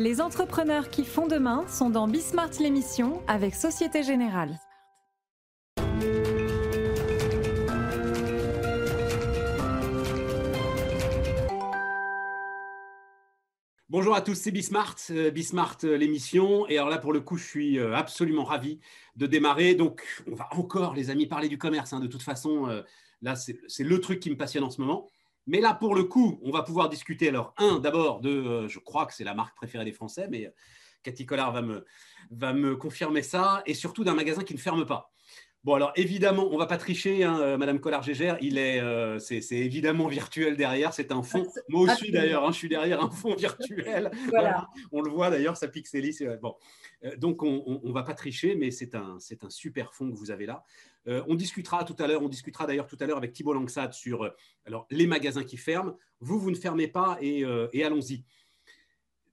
Les entrepreneurs qui font demain sont dans Bismart l'émission avec Société Générale. Bonjour à tous, c'est Bismart, euh, Bismart euh, l'émission. Et alors là, pour le coup, je suis euh, absolument ravi de démarrer. Donc, on va encore, les amis, parler du commerce. Hein. De toute façon, là, c'est le truc qui me passionne en ce moment. Mais là, pour le coup, on va pouvoir discuter. Alors, un, d'abord, de, je crois que c'est la marque préférée des Français, mais Cathy Collard va me, va me confirmer ça. Et surtout d'un magasin qui ne ferme pas. Bon, alors évidemment, on ne va pas tricher, hein, euh, Madame Collard-Gégère. Il est, euh, c'est, évidemment virtuel derrière. C'est un fond. Moi aussi d'ailleurs, hein, je suis derrière un fond virtuel. voilà. On le voit d'ailleurs, ça pixelise. Bon, euh, donc on ne va pas tricher, mais c'est un, c'est un super fond que vous avez là. On discutera tout à l'heure. On discutera d'ailleurs tout à l'heure avec Thibault Langsat sur alors les magasins qui ferment. Vous, vous ne fermez pas et, et allons-y.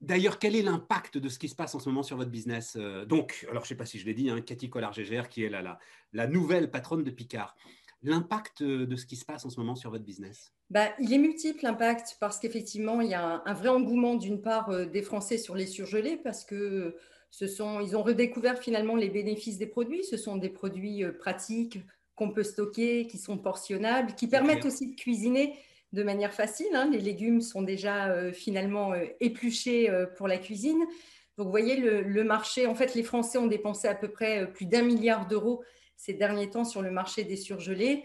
D'ailleurs, quel est l'impact de ce qui se passe en ce moment sur votre business euh, Donc, alors je ne sais pas si je l'ai dit, hein, Cathy Collard-Gégère, qui est la, la, nouvelle patronne de Picard. L'impact de ce qui se passe en ce moment sur votre business? Bah, Il est multiple, l'impact, parce qu'effectivement, il y a un, vrai engouement d'une part euh, des Français sur les surgelés, parce que ce sont, ils ont redécouvert finalement les bénéfices des produits. Ce sont des produits euh, pratiques qu'on peut stocker, qui sont portionnables, qui permettent aussi de cuisiner de manière facile. Hein. Les légumes sont déjà euh, finalement euh, épluchés euh, pour la cuisine. Donc, vous voyez, le, marché, en fait, les Français ont dépensé à peu près plus d'un milliard d'euros ces derniers temps sur le marché des surgelés.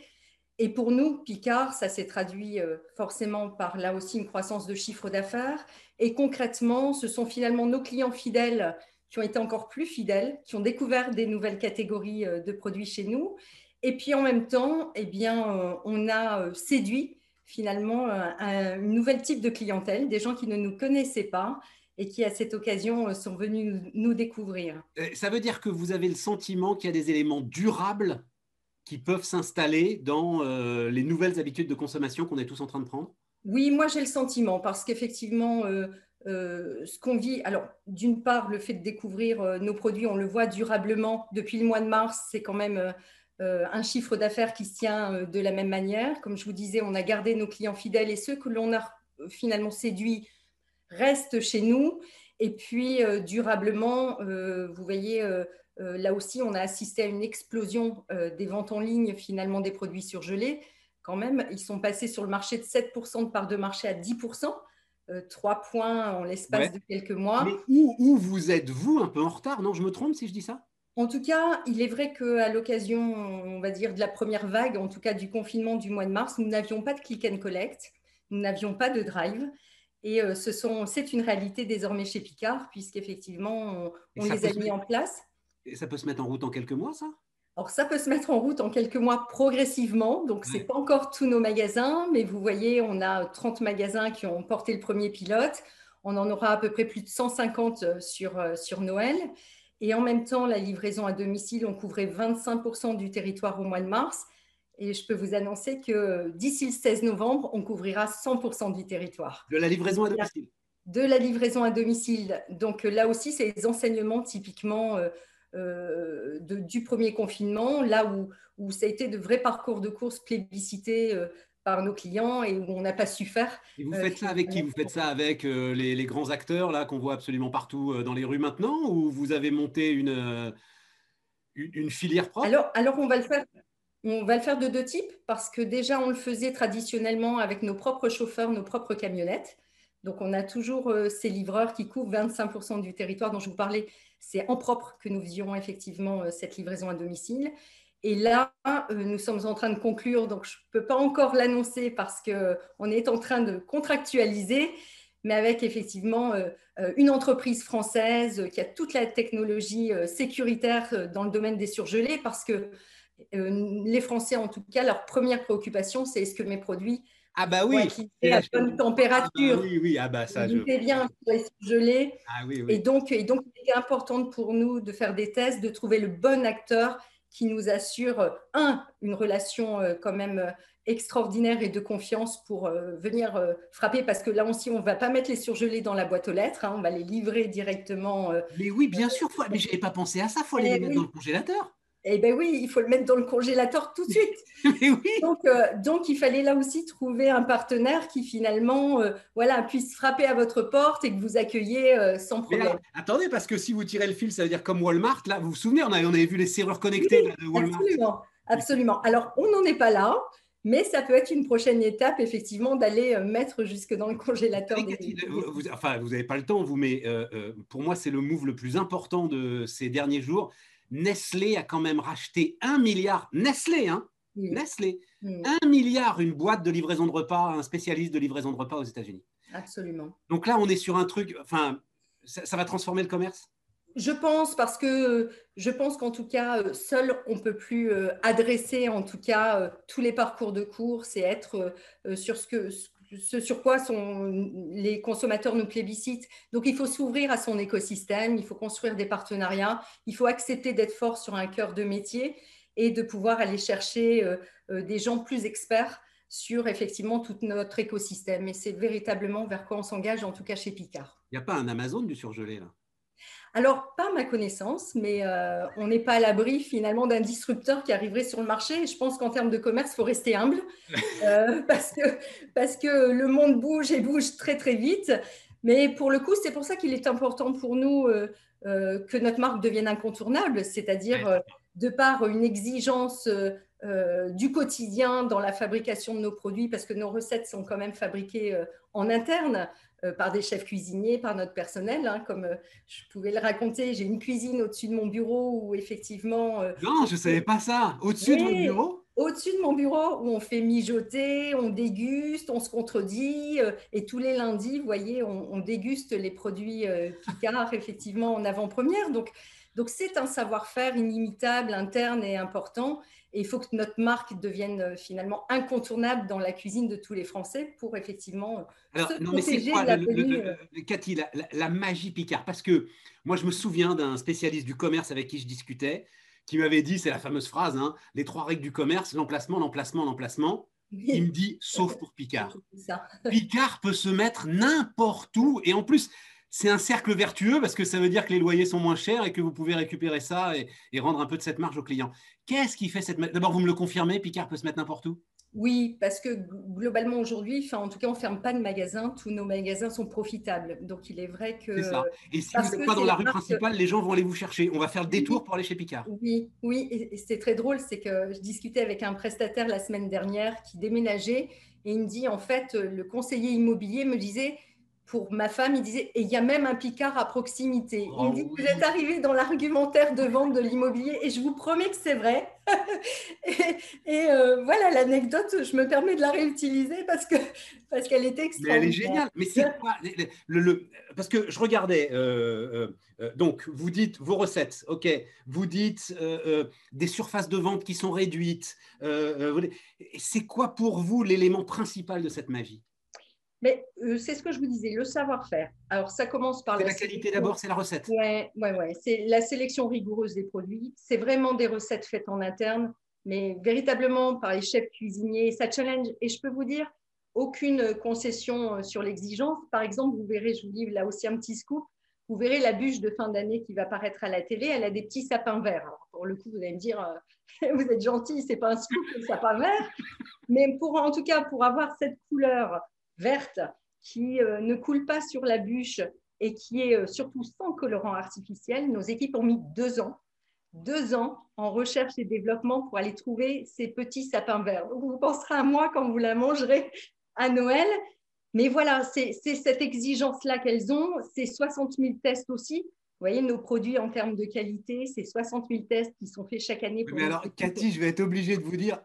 Et pour nous, Picard, ça s'est traduit forcément par là aussi une croissance de chiffre d'affaires. Et concrètement, ce sont finalement nos clients fidèles qui ont été encore plus fidèles, qui ont découvert des nouvelles catégories de produits chez nous. Et puis en même temps, eh bien, on a séduit finalement euh, un, nouvel type de clientèle, des gens qui ne nous connaissaient pas et qui, à cette occasion, euh, sont venus nous, découvrir. Euh, ça veut dire que vous avez le sentiment qu'il y a des éléments durables qui peuvent s'installer dans les nouvelles habitudes de consommation qu'on est tous en train de prendre? Oui, moi j'ai le sentiment parce qu'effectivement, ce qu'on vit, alors d'une part, le fait de découvrir nos produits, on le voit durablement depuis le mois de mars, c'est quand même euh, un chiffre d'affaires qui se tient euh, de la même manière. Comme je vous disais, on a gardé nos clients fidèles et ceux que l'on a euh, finalement séduits restent chez nous. Et puis, durablement, vous voyez, là aussi, on a assisté à une explosion des ventes en ligne, finalement, des produits surgelés. Quand même, ils sont passés sur le marché de 7% de part de marché à 10%. Trois points en l'espace de quelques mois. Mais où, où vous êtes, vous, un peu en retard? Non, je me trompe si je dis ça? En tout cas, il est vrai qu'à l'occasion, on va dire, de la première vague, en tout cas du confinement du mois de mars, nous n'avions pas de click and collect, nous n'avions pas de drive. Et euh, ce c'est une réalité désormais chez Picard, puisqu'effectivement, on, les a mis en place. Et ça peut se mettre en route en quelques mois, ça? Alors, ça peut se mettre en route en quelques mois progressivement. Donc, ce n'est pas encore tous nos magasins, mais vous voyez, on a 30 magasins qui ont porté le premier pilote. On en aura à peu près plus de 150 euh, sur, euh, sur Noël. Et en même temps, la livraison à domicile, on couvrait 25% du territoire au mois de mars. Et je peux vous annoncer que d'ici le 16 novembre, on couvrira 100% du territoire. De la livraison à domicile De la livraison à domicile. Donc là aussi, c'est les enseignements typiquement euh, euh, du premier confinement, là où, où, ça a été de vrais parcours de course plébiscités euh, par nos clients et où on n'a pas su faire. Et vous faites ça avec qui? Vous faites ça avec euh, les, grands acteurs là qu'on voit absolument partout euh, dans les rues maintenant ou vous avez monté une, euh, une, filière propre? Alors, alors on va le faire. On va le faire de deux types parce que déjà on le faisait traditionnellement avec nos propres chauffeurs, nos propres camionnettes. Donc on a toujours ces livreurs qui couvrent 25% du territoire dont je vous parlais. C'est en propre que nous faisions effectivement cette livraison à domicile. Et là, euh, nous sommes en train de conclure, donc je ne peux pas encore l'annoncer parce qu'on est en train de contractualiser, mais avec effectivement euh, euh, une entreprise française qui a toute la technologie sécuritaire dans le domaine des surgelés, parce que les Français, en tout cas, leur première préoccupation, c'est est-ce que mes produits ah bah oui, à bonne température. Ah oui, oui, ah bah ça. Je... bien les surgelés. Ah oui, oui. Et donc, et donc, il est important pour nous de faire des tests, de trouver le bon acteur qui nous assure, un, une relation euh, quand même euh, extraordinaire et de confiance pour euh, venir frapper, parce que là aussi, on ne va pas mettre les surgelés dans la boîte aux lettres, hein, on va les livrer directement. mais oui, bien sûr, mais je n'avais pas pensé à ça, il faut les mettre dans le congélateur. Eh bien oui, il faut le mettre dans le congélateur tout de suite. Euh, donc, il fallait là aussi trouver un partenaire qui finalement euh, voilà, puisse frapper à votre porte et que vous accueillez euh, sans problème. attendez, parce que si vous tirez le fil, ça veut dire comme Walmart, là, vous vous souvenez, on avait, on avait vu les serrures connectées de Walmart. Absolument, absolument. Alors, on n'en est pas là. Mais ça peut être une prochaine étape, effectivement, d'aller mettre jusque dans le congélateur. vous, enfin, vous n'avez pas le temps, vous, mais pour moi, c'est le move le plus important de ces derniers jours Nestlé a quand même racheté un milliard. Nestlé, hein Nestlé. Un milliard, une boîte de livraison de repas, un spécialiste de livraison de repas aux États-Unis. Absolument. Donc là, on est sur un truc. Enfin, ça, va transformer le commerce? Je pense parce que je pense qu'en tout cas, euh, seul, on ne peut plus euh, adresser en tout cas euh, tous les parcours de course et être sur ce que, sur quoi sont, les consommateurs nous plébiscitent. Donc, il faut s'ouvrir à son écosystème, il faut construire des partenariats, il faut accepter d'être fort sur un cœur de métier et de pouvoir aller chercher euh, euh, des gens plus experts sur effectivement tout notre écosystème. Et c'est véritablement vers quoi on s'engage, en tout cas chez Picard. Il n'y a pas un Amazon du surgelé là? Alors, pas ma connaissance, mais euh, on n'est pas à l'abri finalement d'un disrupteur qui arriverait sur le marché. je pense qu'en termes de commerce, il faut rester humble euh, parce, que, parce que le monde bouge et bouge très très vite. Mais pour le coup, c'est pour ça qu'il est important pour nous euh, que notre marque devienne incontournable, c'est-à-dire de par une exigence du quotidien dans la fabrication de nos produits, parce que nos recettes sont quand même fabriquées en interne. Euh, par des chefs cuisiniers, par notre personnel. Hein, comme euh, je pouvais le raconter, j'ai une cuisine au-dessus de mon bureau où effectivement... Euh, non, je ne savais pas ça. Au-dessus de mon bureau? au-dessus de mon bureau où on fait mijoter, on déguste, on se contredit. et tous les lundis, vous voyez, on, déguste les produits Picard effectivement en avant-première. Donc, donc c'est un savoir-faire inimitable, interne et important. Et il faut que notre marque devienne euh, finalement incontournable dans la cuisine de tous les Français pour effectivement euh, Alors, se non, mais c'est quoi, la, euh, Cathy, la, magie Picard? Parce que moi, je me souviens d'un spécialiste du commerce avec qui je discutais qui m'avait dit, c'est la fameuse phrase, hein, les trois règles du commerce, l'emplacement, l'emplacement, l'emplacement. Il me dit, sauf pour Picard. Picard peut se mettre n'importe où. Et en plus, c'est un cercle vertueux parce que ça veut dire que les loyers sont moins chers et que vous pouvez récupérer ça et, rendre un peu de cette marge aux clients. Qu'est-ce qui fait cette... D'abord, vous me le confirmez, Picard peut se mettre n'importe où? Oui, parce que globalement aujourd'hui, en tout cas, on ne ferme pas de magasins. Tous nos magasins sont profitables. Donc, il est vrai que. C'est ça. Et si vous n'êtes pas dans la rue principale, les gens vont aller vous chercher. On va faire le détour pour aller chez Picard. Oui, oui. Et c'est très drôle. C'est que je discutais avec un prestataire la semaine dernière qui déménageait et il me dit en fait, le conseiller immobilier me disait pour ma femme, il disait, et il y a même un Picard à proximité. il me dit, vous êtes arrivé dans l'argumentaire de vente de l'immobilier, et je vous promets que c'est vrai. et, euh, voilà l'anecdote, je me permets de la réutiliser parce que parce qu'elle est extraordinaire. Mais elle est géniale. Mais c'est quoi le, Parce que je regardais, euh, euh, donc vous dites vos recettes, ok, vous dites des surfaces de vente qui sont réduites. c'est quoi pour vous l'élément principal de cette magie? Mais euh, c'est ce que je vous disais, le savoir-faire. Alors, ça commence par la, la qualité d'abord, c'est la recette. Oui, ouais, ouais. c'est la sélection rigoureuse des produits. C'est vraiment des recettes faites en interne, mais véritablement par les chefs cuisiniers. Ça challenge. Et je peux vous dire, aucune concession euh, sur l'exigence. Par exemple, vous verrez, je vous livre là aussi un petit scoop. Vous verrez la bûche de fin d'année qui va paraître à la télé. Elle a des petits sapins verts. Alors, pour le coup, vous allez me dire, euh, vous êtes gentil, c'est pas un scoop, un sapin vert. Mais pour, en tout cas, pour avoir cette couleur verte qui euh, ne coule pas sur la bûche et qui est euh, surtout sans colorant artificiel. Nos équipes ont mis deux ans, deux ans en recherche et développement pour aller trouver ces petits sapins verts. vous penserez à moi quand vous la mangerez à Noël. Mais voilà, c'est cette exigence-là qu'elles ont. C'est 60 000 tests aussi. Vous voyez, nos produits en termes de qualité, c'est 60 000 tests qui sont faits chaque année. Mais alors, Cathy, je vais être obligée de vous dire,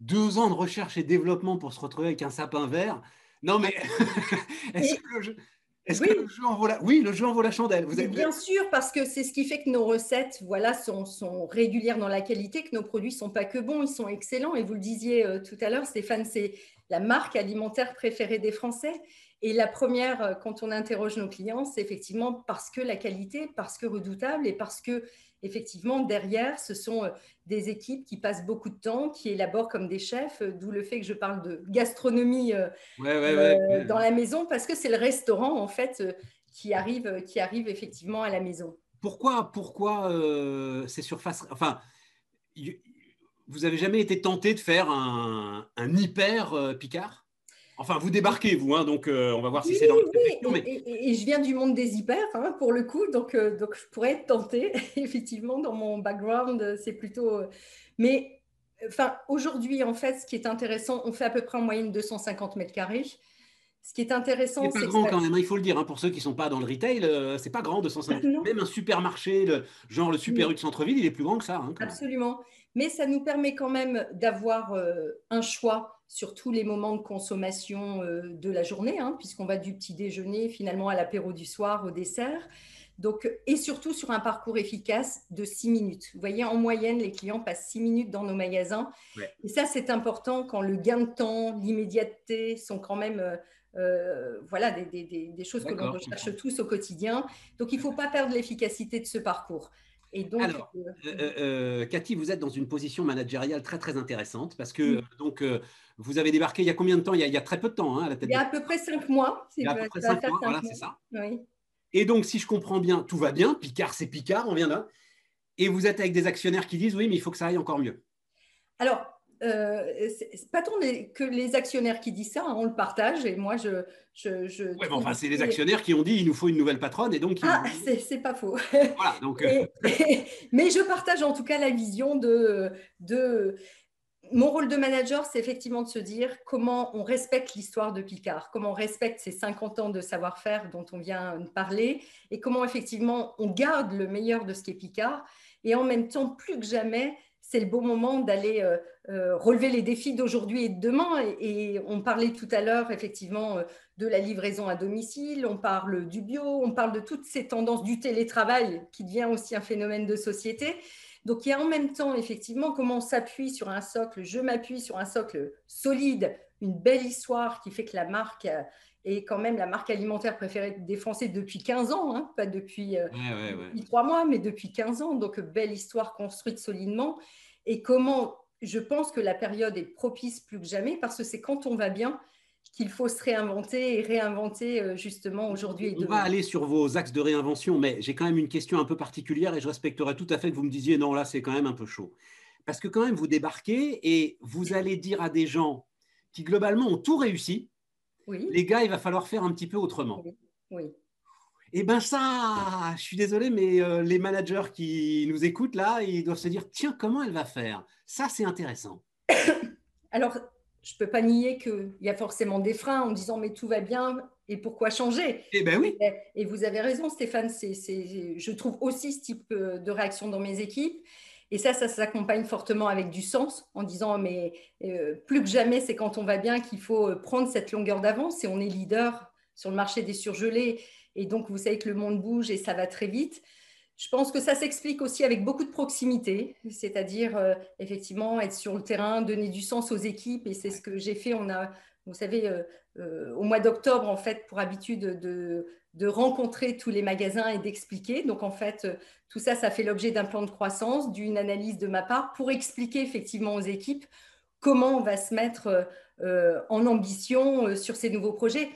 deux ans de recherche et développement pour se retrouver avec un sapin vert, non, mais est-ce que le jeu. en vaut la... Oui, le jeu en vaut la chandelle. Vous Bien sûr, parce que c'est ce qui fait que nos recettes voilà, sont, sont, régulières dans la qualité, que nos produits ne sont pas que bons, ils sont excellents. Et vous le disiez euh, tout à l'heure, Stéphane, c'est la marque alimentaire préférée des Français. Et la première, euh, quand on interroge nos clients, c'est effectivement parce que la qualité, parce que redoutable et parce que effectivement, derrière, ce sont euh, des équipes qui passent beaucoup de temps, qui élaborent comme des chefs, euh, d'où le fait que je parle de gastronomie euh, dans la maison, parce que c'est le restaurant, en fait, qui arrive, qui arrive effectivement à la maison. Pourquoi, pourquoi ces surfaces, enfin, vous avez jamais été tenté de faire un, hyper Picard? Enfin, vous débarquez, vous, hein, donc on va voir si c'est dans le oui, et, je viens du monde des hyper, hein, pour le coup, donc, donc je pourrais être tentée. Effectivement, dans mon background, c'est plutôt. Mais enfin, aujourd'hui, en fait, ce qui est intéressant, on fait à peu près en moyenne 250 mètres carrés. Ce qui est intéressant, c'est pas grand quand même. Hein, il faut le dire. Hein, pour ceux qui sont pas dans le retail, euh, c'est pas grand 250. Même un supermarché, le, genre le Super U de centre-ville, il est plus grand que ça. Absolument. Mais ça nous permet quand même d'avoir euh, un choix sur tous les moments de consommation euh, de la journée, puisqu'on va du petit déjeuner finalement à l'apéro du soir, au dessert. Donc, et surtout sur un parcours efficace de six minutes. Vous voyez, en moyenne, les clients passent six minutes dans nos magasins. Et ça, c'est important quand le gain de temps, l'immédiateté sont quand même euh, voilà, des, choses que l'on recherche tous au quotidien. Donc, il ne faut pas perdre l'efficacité de ce parcours. Et donc, Alors, euh, euh, Cathy, vous êtes dans une position managériale très très intéressante parce que donc vous avez débarqué il y a combien de temps? Il y a, très peu de temps hein, à la tête. Il y a à peu près cinq mois. Il y a à peu près cinq mois, voilà, c'est ça. Et donc, si je comprends bien, tout va bien. Picard, c'est Picard, on vient là. Et vous êtes avec des actionnaires qui disent oui, mais il faut que ça aille encore mieux. Alors, euh, c'est pas tant que les actionnaires qui disent ça, hein, on le partage et moi je. je, je mais enfin, c'est les actionnaires qui ont dit il nous faut une nouvelle patronne et donc. Ah, c'est pas faux. Voilà, donc. Euh. mais je partage en tout cas la vision de. de mon rôle de manager, c'est effectivement de se dire comment on respecte l'histoire de Picard, comment on respecte ces 50 ans de savoir-faire dont on vient de parler, et comment effectivement on garde le meilleur de ce qu'est Picard, et en même temps, plus que jamais, c'est le bon moment d'aller euh, euh, relever les défis d'aujourd'hui et de demain. Et, on parlait tout à l'heure effectivement euh, de la livraison à domicile, on parle du bio, on parle de toutes ces tendances du télétravail qui devient aussi un phénomène de société. Donc il y a en même temps effectivement comment on s'appuie sur un socle, je m'appuie sur un socle solide, une belle histoire qui fait que la marque est quand même la marque alimentaire préférée des Français depuis 15 ans, hein, pas depuis, trois 3 mois, mais depuis 15 ans. Donc belle histoire construite solidement. Et comment je pense que la période est propice plus que jamais parce que c'est quand on va bien qu'il faut se réinventer et réinventer euh, justement aujourd'hui. On va aller sur vos axes de réinvention, mais j'ai quand même une question un peu particulière et je respecterai tout à fait que vous me disiez non, là c'est quand même un peu chaud. Parce que quand même vous débarquez et vous allez dire à des gens qui globalement ont tout réussi, oui. les gars, il va falloir faire un petit peu autrement. Oui. Eh bien ça, je suis désolé, mais euh, les managers qui nous écoutent là, ils doivent se dire, tiens, comment elle va faire? Ça, c'est intéressant. Alors, je ne peux pas nier qu'il y a forcément des freins en disant, mais tout va bien, et pourquoi changer? Eh bien oui. Et vous avez raison, Stéphane, c'est, je trouve aussi ce type euh, de réaction dans mes équipes. Et ça, ça s'accompagne fortement avec du sens, en disant, mais euh, plus que jamais, c'est quand on va bien qu'il faut prendre cette longueur d'avance, et on est leader sur le marché des surgelés et donc, vous savez que le monde bouge et ça va très vite. Je pense que ça s'explique aussi avec beaucoup de proximité, c'est-à-dire euh, effectivement être sur le terrain, donner du sens aux équipes. Et c'est ce que j'ai fait. On a, vous savez, euh, euh, au mois d'octobre, en fait, pour habitude de, de, rencontrer tous les magasins et d'expliquer. Donc, en fait, tout ça, ça fait l'objet d'un plan de croissance, d'une analyse de ma part pour expliquer effectivement aux équipes comment on va se mettre en ambition sur ces nouveaux projets.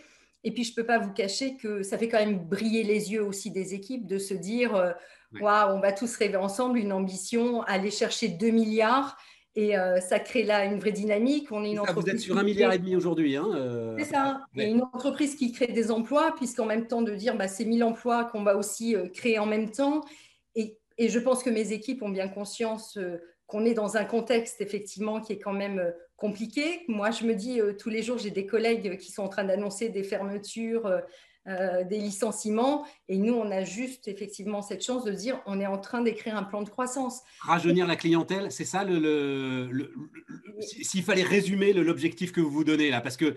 Et puis, je ne peux pas vous cacher que ça fait quand même briller les yeux aussi des équipes de se dire, euh, waouh, on va tous rêver ensemble une ambition, aller chercher 2 milliards. Et euh, ça crée là une vraie dynamique. On est une entreprise vous êtes sur un milliard et demi aujourd'hui. Hein, euh, C'est ça. Et une entreprise qui crée des emplois, puisqu'en même temps de dire, bah, c'est 1000 emplois qu'on va aussi créer en même temps. Et, et, je pense que mes équipes ont bien conscience qu'on est dans un contexte effectivement qui est quand même euh, compliqué. Moi, je me dis euh, tous les jours, j'ai des collègues qui sont en train d'annoncer des fermetures, euh, des licenciements, et nous, on a juste effectivement cette chance de dire, on est en train d'écrire un plan de croissance. Rajeunir la clientèle, c'est ça le, s'il fallait résumer l'objectif que vous vous donnez là, parce que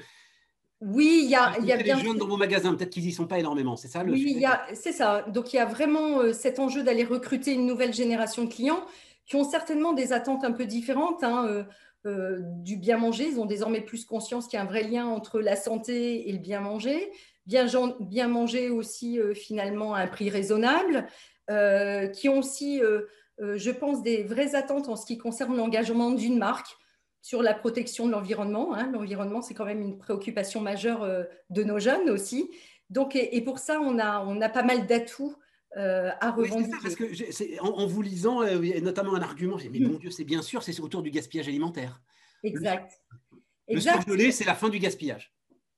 oui, il y a, il y a bien. jeunes dans vos magasins, peut-être qu'ils n'y sont pas énormément, c'est ça le Oui, c'est ça. Donc il y a vraiment cet enjeu d'aller recruter une nouvelle génération de clients qui ont certainement des attentes un peu différentes hein, euh, euh, du bien manger. Ils ont désormais plus conscience qu'il y a un vrai lien entre la santé et le bien manger. Bien, bien manger aussi euh, finalement à un prix raisonnable, qui ont aussi, je pense, des vraies attentes en ce qui concerne l'engagement d'une marque sur la protection de l'environnement. Hein. L'environnement, c'est quand même une préoccupation majeure de nos jeunes aussi. Donc, et, pour ça, on a, on a pas mal d'atouts à revendiquer. parce que en, vous lisant, et notamment un argument, j'ai dit, mais mon Dieu, c'est bien sûr, c'est autour du gaspillage alimentaire. Exact. Le, surgelé, c'est la fin du gaspillage.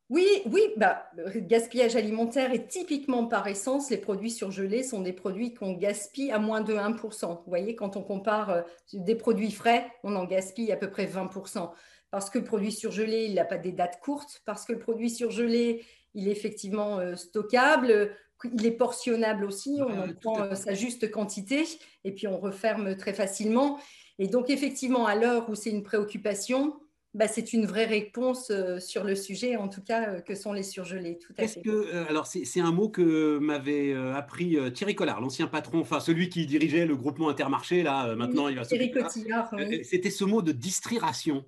Oui, oui, bah, le gaspillage alimentaire est typiquement par essence, les produits surgelés sont des produits qu'on gaspille à moins de 1%. Vous voyez, quand on compare euh, des produits frais, on en gaspille à peu près 20%. Parce que le produit surgelé, il n'a pas des dates courtes, parce que le produit surgelé, il est effectivement euh, stockable, il est portionnable aussi, on en prend euh, sa juste quantité et puis on referme très facilement. Et donc, effectivement, à l'heure où c'est une préoccupation, bah, c'est une vraie réponse euh, sur le sujet, en tout cas, euh, que sont les surgelés. Tout à fait. Que, euh, alors, c'est un mot que m'avait appris Thierry Collard, l'ancien patron, enfin celui qui dirigeait le groupement Intermarché. Là, maintenant, il va Thierry Cotillard. C'était ce mot de distriration.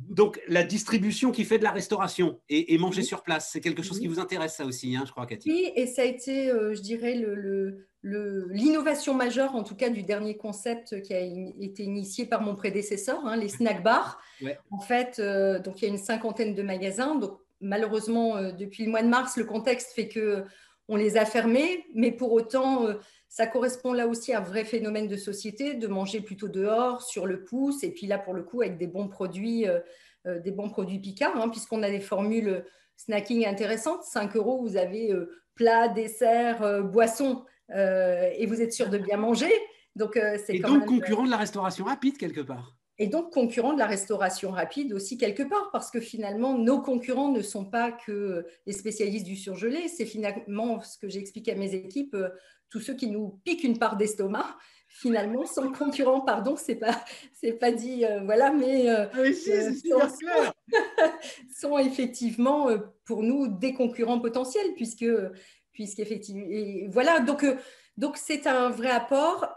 Donc, la distribution qui fait de la restauration et, manger sur place, c'est quelque chose qui vous intéresse, ça aussi, hein, je crois, Cathy. Oui, et ça a été, je dirais, le, l'innovation majeure, en tout cas, du dernier concept qui a été initié par mon prédécesseur, hein, les snack bars. En fait, euh, donc il y a une cinquantaine de magasins. Donc, malheureusement, euh, depuis le mois de mars, le contexte fait que on les a fermés, mais pour autant, euh, ça correspond là aussi à un vrai phénomène de société, de manger plutôt dehors, sur le pouce, et puis là, pour le coup, avec des bons produits, des bons produits Picard, hein, puisqu'on a des formules snacking intéressantes. 5 euros, vous avez plat, dessert, boisson. Euh, et vous êtes sûr de bien manger. Donc, euh, c'est et donc concurrent de la restauration rapide quelque part. Et donc concurrent de la restauration rapide aussi quelque part, parce que finalement, nos concurrents ne sont pas que les spécialistes du surgelé, c'est finalement ce que j'explique à mes équipes, euh, tous ceux qui nous piquent une part d'estomac, finalement, sont concurrents, pardon, c'est pas, c'est pas dit, voilà, mais ah sont, sont, effectivement pour nous des concurrents potentiels, puisque puisqu'effectivement, voilà, donc euh, donc c'est un vrai apport.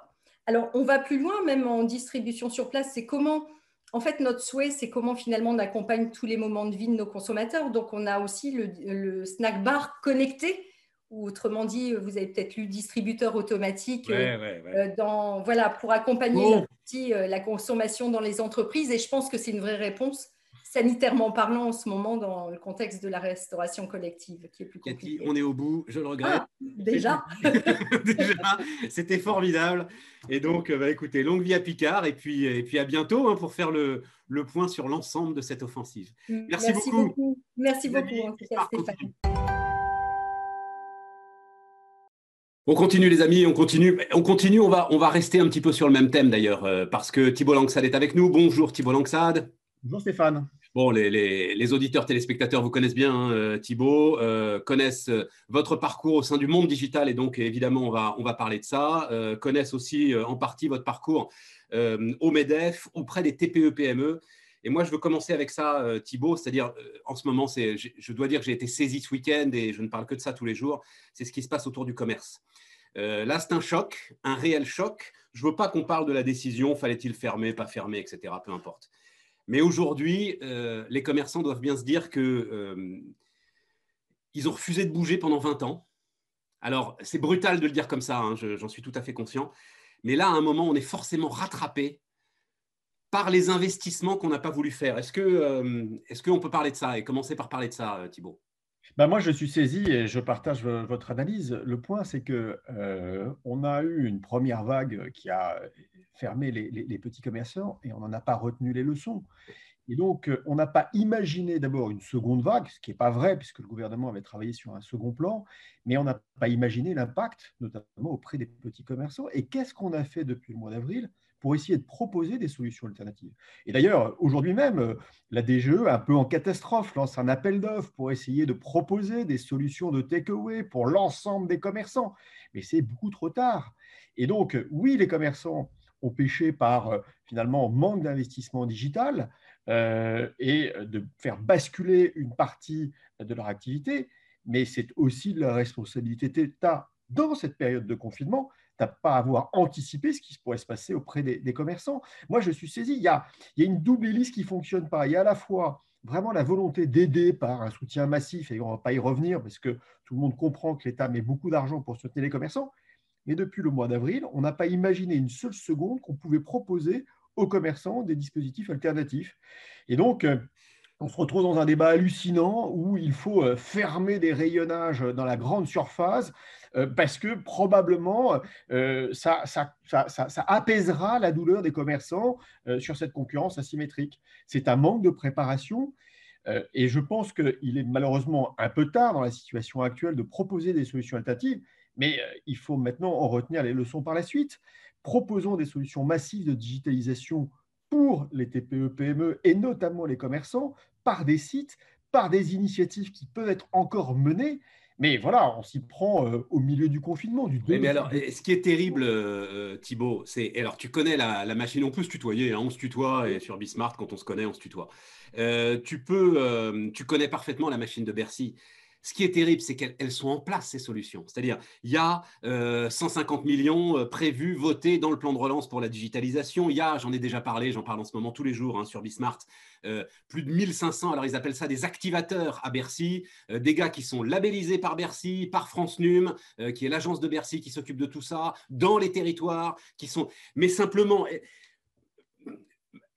Alors on va plus loin, même en distribution sur place, c'est comment, en fait, notre souhait, c'est comment finalement on accompagne tous les moments de vie de nos consommateurs. Donc on a aussi le, snack bar connecté ou autrement dit, vous avez peut-être lu distributeur automatique euh, euh, dans voilà pour accompagner la consommation dans les entreprises et je pense que c'est une vraie réponse sanitairement parlant en ce moment dans le contexte de la restauration collective qui est plus compliqué. on est au bout, je le regrette. Ah, déjà Déjà, c'était formidable. Et donc, euh, bah, écoutez, longue vie à Picard et puis, et puis à bientôt hein, pour faire le, le point sur l'ensemble de cette offensive. Merci, beaucoup. Merci beaucoup, Stéphane. On continue les amis, on continue, on continue, on va, on va rester un petit peu sur le même thème d'ailleurs, euh, parce que Thibault Langsade est avec nous. Bonjour Thibault Langsade. Bonjour Stéphane. Bon, les, auditeurs téléspectateurs vous connaissent bien, hein, euh, Thibault, euh, connaissent votre parcours au sein du monde digital et donc évidemment on va, on va parler de ça, connaissent aussi en partie votre parcours au MEDEF auprès des TPE-PME. Et moi, je veux commencer avec ça, Thibault, c'est-à-dire en ce moment, je dois dire que j'ai été saisi ce week-end et je ne parle que de ça tous les jours, c'est ce qui se passe autour du commerce. Là, c'est un choc, un réel choc. Je ne veux pas qu'on parle de la décision, fallait-il fermer, pas fermer, etc., peu importe. Mais aujourd'hui, euh, les commerçants doivent bien se dire que euh, ont refusé de bouger pendant 20 ans. Alors, c'est brutal de le dire comme ça, hein, j'en suis tout à fait conscient. Mais là, à un moment, on est forcément rattrapé par les investissements qu'on n'a pas voulu faire. Est-ce que euh, est-ce qu'on peut parler de ça et commencer par parler de ça, Thibault? Ben moi, je suis saisi et je partage votre analyse. Le point, c'est que on a eu une première vague qui a fermer les, petits commerçants et on n'en a pas retenu les leçons. Et donc, euh, on n'a pas imaginé d'abord une seconde vague, ce qui n'est pas vrai puisque le gouvernement avait travaillé sur un second plan, mais on n'a pas imaginé l'impact, notamment auprès des petits commerçants. Et qu'est-ce qu'on a fait depuis le mois d'avril? Pour essayer de proposer des solutions alternatives. Et d'ailleurs, aujourd'hui même, euh, la DGE, un peu en catastrophe, lance un appel d'offres pour essayer de proposer des solutions de takeaway pour l'ensemble des commerçants. Mais c'est beaucoup trop tard. Et donc, oui, les commerçants ont péché par euh, finalement manque d'investissement digital euh, et de faire basculer une partie de leur activité, mais c'est aussi la responsabilité d'État dans cette période de confinement n'a pas avoir anticipé ce qui pourrait se passer auprès des, commerçants. Moi, je suis saisi, il y, a, une double hélice qui fonctionne pas. Il y a à la fois vraiment la volonté d'aider par un soutien massif, et on ne va pas y revenir parce que tout le monde comprend que l'État met beaucoup d'argent pour soutenir les commerçants, mais depuis le mois d'avril, on n'a pas imaginé une seule seconde qu'on pouvait proposer aux commerçants des dispositifs alternatifs. Et donc, euh, on se retrouve dans un débat hallucinant où il faut euh, fermer des rayonnages dans la grande surface parce que probablement euh, ça, apaisera la douleur des commerçants sur cette concurrence asymétrique. C'est un manque de préparation. Et je pense qu'il est malheureusement un peu tard dans la situation actuelle de proposer des solutions alternatives, mais il faut maintenant en retenir les leçons par la suite. Proposons des solutions massives de digitalisation pour les TPE, PME et notamment les commerçants par des sites, par des initiatives qui peuvent être encore menées. Mais voilà, on s'y prend euh, au milieu du confinement. Du mais, alors, ce qui est terrible, euh, Thibault, c'est. Alors, tu connais la, machine, on peut se tutoyer, hein, on se tutoie, et sur Bismart, quand on se connaît, on se tutoie. Euh, tu peux, tu connais parfaitement la machine de Bercy. Ce qui est terrible, c'est qu'elles sont en place, ces solutions. C'est-à-dire, il y a 150 euh, millions euh, prévus, votés dans le plan de relance pour la digitalisation. Il y a, j'en ai déjà parlé, j'en parle en ce moment tous les jours hein, sur Bismart, euh, plus de 1500, alors ils appellent ça des activateurs à Bercy, des gars qui sont labellisés par Bercy, par France Num, qui est l'agence de Bercy qui s'occupe de tout ça, dans les territoires, qui sont... Mais simplement,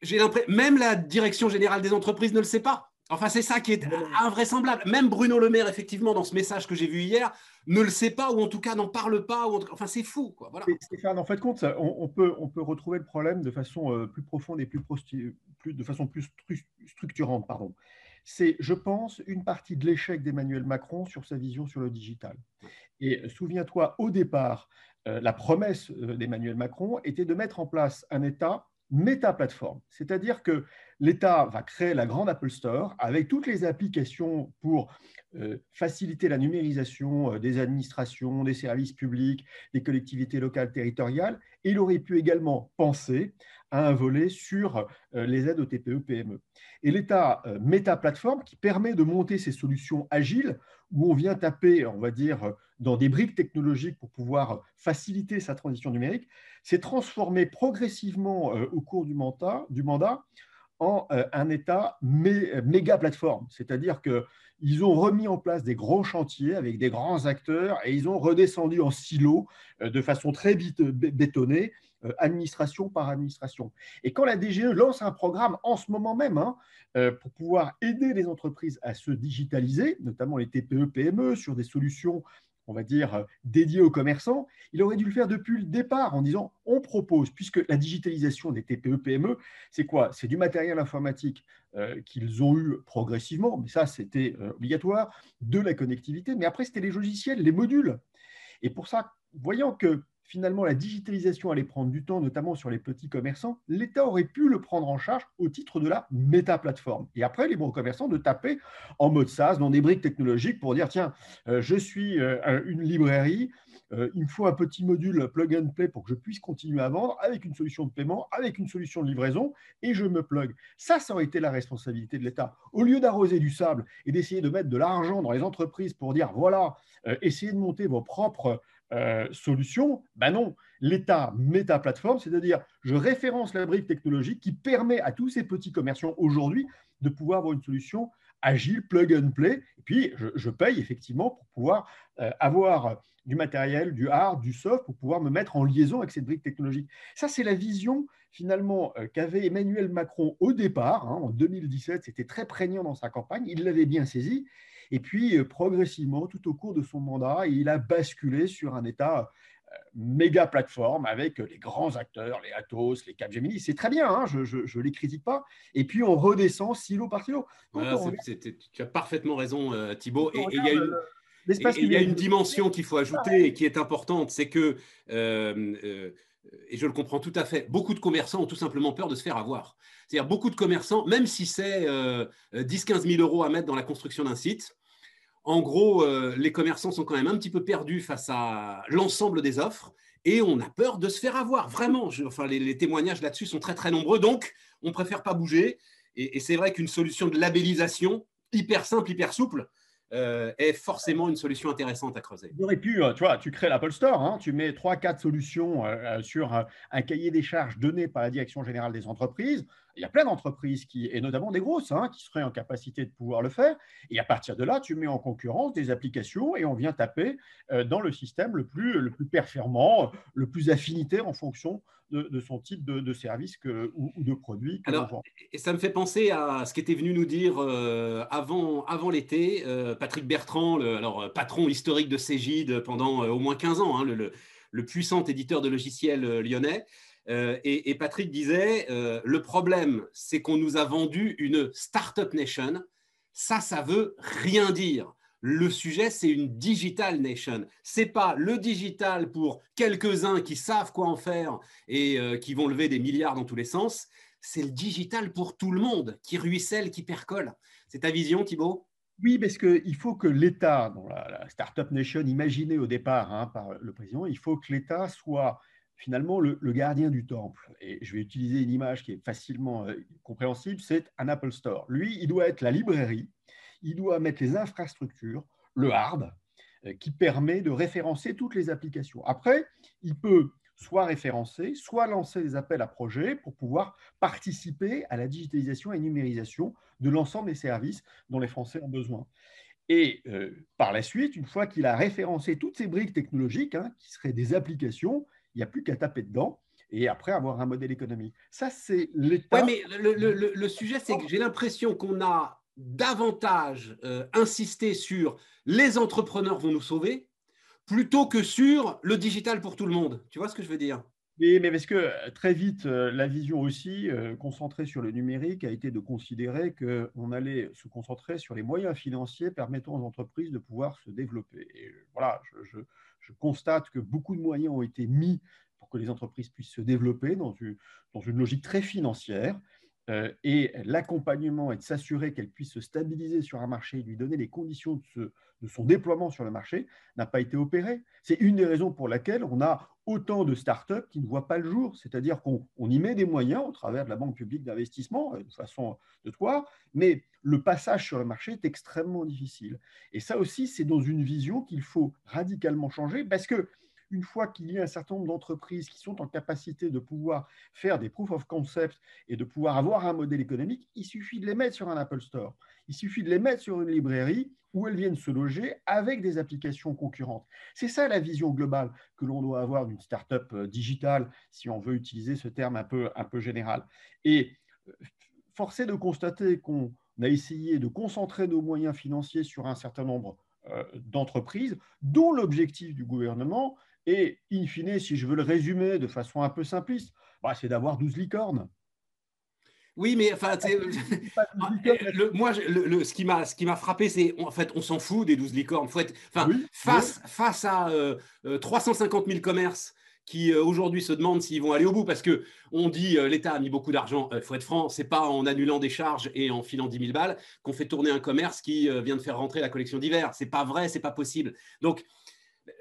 j'ai l'impression, même la direction générale des entreprises ne le sait pas. Enfin, c'est ça qui est invraisemblable. Même Bruno Le Maire, effectivement, dans ce message que j'ai vu hier, ne le sait pas ou en tout cas n'en parle pas. Enfin, c'est fou. Quoi. Voilà. Stéphane, en fait, compte, on, peut, on peut retrouver le problème de façon euh, plus profonde et plus, plus, de façon plus structurante. Pardon. C'est, je pense, une partie de l'échec d'Emmanuel Macron sur sa vision sur le digital. Et souviens-toi, au départ, euh, la promesse euh, d'Emmanuel Macron était de mettre en place un État méta-plateforme. C'est-à-dire que l'État va créer la grande Apple Store avec toutes les applications pour euh, faciliter la numérisation euh, des administrations, des services publics, des collectivités locales territoriales. Et il aurait pu également penser à un volet sur euh, les aides aux TPE-PME. Et l'État méta-plateforme qui permet de monter ces solutions agiles où on vient taper, on va dire, dans des briques technologiques pour pouvoir faciliter sa transition numérique, s'est transformé progressivement au cours du mandat en euh, un État méga plateforme. C'est-à-dire qu'ils ont remis en place des gros chantiers avec des grands acteurs et ils ont redescendu en silo euh, de façon très vite bétonnée, euh, administration par administration. Et quand la DGE lance un programme en ce moment même hein, pour pouvoir aider les entreprises à se digitaliser, notamment les TPE, PME, sur des solutions on va dire, euh, dédié aux commerçants, il aurait dû le faire depuis le départ en disant on propose, puisque la digitalisation des TPE-PME, c'est quoi? C'est du matériel informatique euh, qu'ils ont eu progressivement, mais ça c'était euh, obligatoire, de la connectivité, mais après c'était les logiciels, les modules. Et pour ça, voyant que finalement la digitalisation allait prendre du temps, notamment sur les petits commerçants, l'État aurait pu le prendre en charge au titre de la méta-plateforme. Et après, les bons commerçants de taper en mode SaaS dans des briques technologiques pour dire, tiens, euh, je suis euh, une librairie, euh, il me faut un petit module plug and play pour que je puisse continuer à vendre avec une solution de paiement, avec une solution de livraison, et je me plug. Ça, ça aurait été la responsabilité de l'État. Au lieu d'arroser du sable et d'essayer de mettre de l'argent dans les entreprises pour dire, voilà, essayez de monter vos propres euh, solution Ben non, l'État met ta plateforme, c'est-à-dire je référence la brique technologique qui permet à tous ces petits commerçants aujourd'hui de pouvoir avoir une solution agile, plug and play, et puis je, paye effectivement pour pouvoir euh, avoir du matériel, du hard, du soft, pour pouvoir me mettre en liaison avec cette brique technologique. Ça, c'est la vision finalement euh, qu'avait Emmanuel Macron au départ, hein, en 2017, c'était très prégnant dans sa campagne, il l'avait bien saisi, et puis, euh, progressivement, tout au cours de son mandat, il a basculé sur un État euh, méga plateforme avec les grands acteurs, les Atos, les Capgemini. C'est très bien, hein, je ne les critique pas. Et puis, on redescend silo par silo. tu as parfaitement raison, euh, Thibault. Et il y a une... il y a une dimension qu'il faut ajouter et qui est importante, c'est que, et je le comprends tout à fait, beaucoup de commerçants ont tout simplement peur de se faire avoir. C'est-à-dire beaucoup de commerçants, même si c'est 10-15 000 euros à mettre dans la construction d'un site, en gros, euh, les commerçants sont quand même un petit peu perdus face à l'ensemble des offres et on a peur de se faire avoir. Vraiment, enfin, les, témoignages là-dessus sont très très nombreux, donc on préfère pas bouger. Et, c'est vrai qu'une solution de labellisation hyper simple, hyper souple, euh, est forcément une solution intéressante à creuser. Tu pu, euh, tu vois, tu crées l'Apple Store, hein, tu mets 3-4 solutions sur un cahier des charges donné par la Direction générale des entreprises, Il y a plein d'entreprises, qui, et notamment des grosses, hein, qui seraient en capacité de pouvoir le faire. Et à partir de là, tu mets en concurrence des applications et on vient taper euh, dans le système le plus, le plus performant, le plus affinitaire en fonction de, son type de, service que, ou, de produit. alors, et ça me fait penser à ce qu'était venu nous dire euh, avant, avant l'été euh, Patrick Bertrand, le, alors, patron historique de Cégide pendant au moins 15 ans, hein, le, le, puissant éditeur de logiciels lyonnais. Euh, et, Patrick disait, euh, le problème, c'est qu'on nous a vendu une startup nation. Ça, ça veut rien dire. Le sujet, c'est une digital nation. C'est pas le digital pour quelques-uns qui savent quoi en faire et euh, qui vont lever des milliards dans tous les sens. C'est le digital pour tout le monde qui ruisselle, qui percole. C'est ta vision, Thibault? Oui, parce qu'il faut que l'État, la, Startup Nation imaginée au départ hein, par le président, il faut que l'État soit finalement le, gardien du temple, et je vais utiliser une image qui est facilement euh, compréhensible, c'est un Apple Store. Lui, il doit être la librairie, il doit mettre les infrastructures, le hard, euh, qui permet de référencer toutes les applications. Après, il peut soit référencer, soit lancer des appels à projets pour pouvoir participer à la digitalisation et numérisation de l'ensemble des services dont les Français ont besoin. Et euh, par la suite, une fois qu'il a référencé toutes ces briques technologiques, hein, qui seraient des applications, il n'y a plus qu'à taper dedans et après avoir un modèle économique. Ça, c'est l'État. Oui, mais le, sujet, c'est que j'ai l'impression qu'on a davantage euh, insisté sur les entrepreneurs vont nous sauver plutôt que sur le digital pour tout le monde. Tu vois ce que je veux dire? Oui, mais parce que euh, très vite, euh, la vision aussi, concentrée sur le numérique, a été de considérer qu'on allait se concentrer sur les moyens financiers permettant aux entreprises de pouvoir se développer. Et voilà, je, je constate que beaucoup de moyens ont été mis pour que les entreprises puissent se développer dans une, dans une logique très financière. Euh, et l'accompagnement et de s'assurer qu'elle puisse se stabiliser sur un marché et lui donner les conditions de, son déploiement sur le marché n'a pas été opéré. C'est une des raisons pour laquelle on a autant de startups qui ne voient pas le jour. C'est-à-dire qu'on y met des moyens au travers de la Banque publique d'investissement, euh, de façon de toi, mais le passage sur le marché est extrêmement difficile. Et ça aussi, c'est dans une vision qu'il faut radicalement changer parce que une fois qu'il y a un certain nombre d'entreprises qui sont en capacité de pouvoir faire des proof of concept et de pouvoir avoir un modèle économique, il suffit de les mettre sur un Apple Store. Il suffit de les mettre sur une librairie où elles viennent se loger avec des applications concurrentes. C'est ça la vision globale que l'on doit avoir d'une startup euh, digitale, si on veut utiliser ce terme un peu, un peu général. Et euh, forcé de constater qu'on a essayé de concentrer nos moyens financiers sur un certain nombre euh, d'entreprises, dont l'objectif du gouvernement est, in fine, si je veux le résumer de façon un peu simpliste, bah, c'est d'avoir 12 licornes. Oui, mais enfin, le, moi, le, ce qui m'a, ce qui m'a frappé, c'est en fait, on s'en fout des 12 licornes. Faut être, enfin, face, face à 350 000 commerces qui euh, aujourd'hui se demandent s'ils vont aller au bout parce que on dit euh, l'État a mis beaucoup d'argent. Il euh, faut être franc, c'est pas en annulant des charges et en filant 10 000 balles qu'on fait tourner un commerce qui vient de faire rentrer la collection d'hiver. C'est pas vrai, c'est pas possible. Donc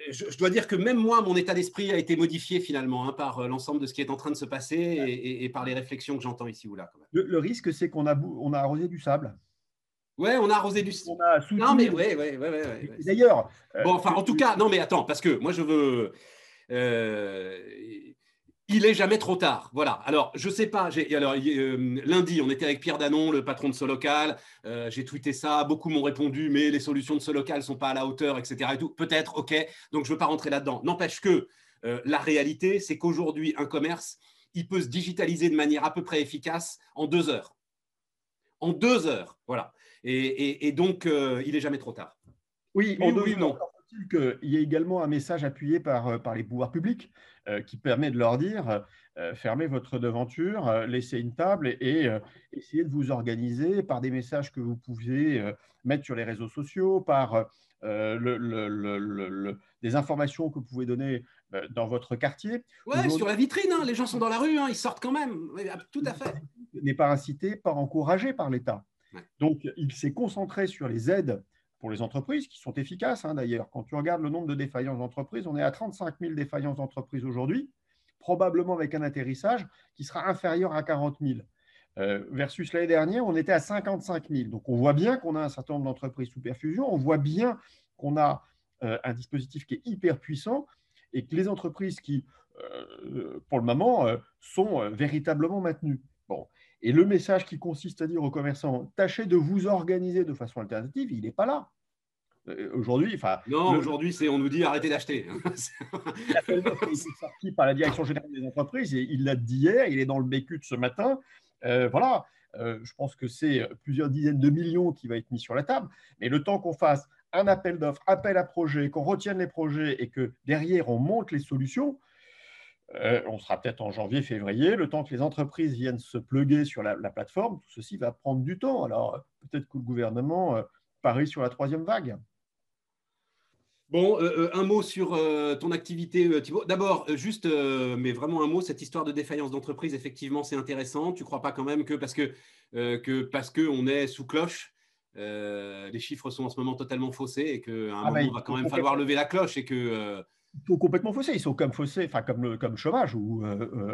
je, dois dire que même moi, mon état d'esprit a été modifié finalement hein, par l'ensemble de ce qui est en train de se passer et, par les réflexions que j'entends ici ou là. Le, risque, c'est qu'on a, on a arrosé du sable. Ouais, on a arrosé du. On a non, mais ouais, ouais, ouais, ouais D'ailleurs. Bon, enfin, en tout cas, non, mais attends, parce que moi, je veux. Euh, il est jamais trop tard. Voilà. Alors, je sais pas. Alors, euh, lundi, on était avec Pierre Danon, le patron de Solocal. Euh, j'ai tweeté ça. Beaucoup m'ont répondu, mais les solutions de Solocal sont pas à la hauteur, etc. Et tout. Peut-être, ok. Donc, je veux pas rentrer là-dedans. N'empêche que la réalité, c'est qu'aujourd'hui, un commerce, il peut se digitaliser de manière à peu près efficace en deux heures. En deux heures, voilà. Et, donc, il est jamais trop tard. Oui, oui, oui non qu'il y ait également un message appuyé par, euh, par les pouvoirs publics euh, qui permet de leur dire euh, fermez votre devanture, laissez une table et, essayez de vous organiser par des messages que vous pouvez mettre sur les réseaux sociaux, par le, des informations que vous pouvez donner dans votre quartier. Oui, sur la vitrine, hein, les gens sont dans la rue, hein, ils sortent quand même. tout à fait. N'est pas incité, pas encouragé par l'État. Donc, il s'est concentré sur les aides pour les entreprises qui sont efficaces hein, d'ailleurs. Quand tu regardes le nombre de défaillances d'entreprises, on est à 35 000 défaillances d'entreprises aujourd'hui, probablement avec un atterrissage qui sera inférieur à 40 000. Euh, versus l'année dernière, on était à 55 000. Donc on voit bien qu'on a un certain nombre d'entreprises sous perfusion, on voit bien qu'on a euh, un dispositif qui est hyper puissant et que les entreprises qui, euh, pour le moment, sont véritablement maintenues. Bon. Et le message qui consiste à dire aux commerçants, tâchez de vous organiser de façon alternative, il n'est pas là. Euh, aujourd'hui, enfin. Non, aujourd'hui, c'est on nous dit arrêtez d'acheter. L'appel d'offres est sorti par la direction générale des entreprises et il l'a dit hier, il est dans le BQ de ce matin. Euh, voilà, euh, je pense que c'est plusieurs dizaines de millions qui va être mis sur la table. Mais le temps qu'on fasse un appel d'offres, appel à projet, qu'on retienne les projets et que derrière on monte les solutions, on sera peut-être en janvier, février, le temps que les entreprises viennent se pluguer sur la, la plateforme, tout ceci va prendre du temps. Alors peut-être que le gouvernement parie sur la troisième vague. Bon, euh, euh, un mot sur euh, ton activité, Thibault. D'abord, juste, mais vraiment un mot, cette histoire de défaillance d'entreprise, effectivement, c'est intéressant. Tu ne crois pas quand même que parce que, que parce qu'on est sous cloche, les chiffres sont en ce moment totalement faussés et qu'à un ah, moment, il va quand même falloir lever la cloche et que. Sont complètement faussés. Ils sont comme faussés, enfin comme le comme chômage où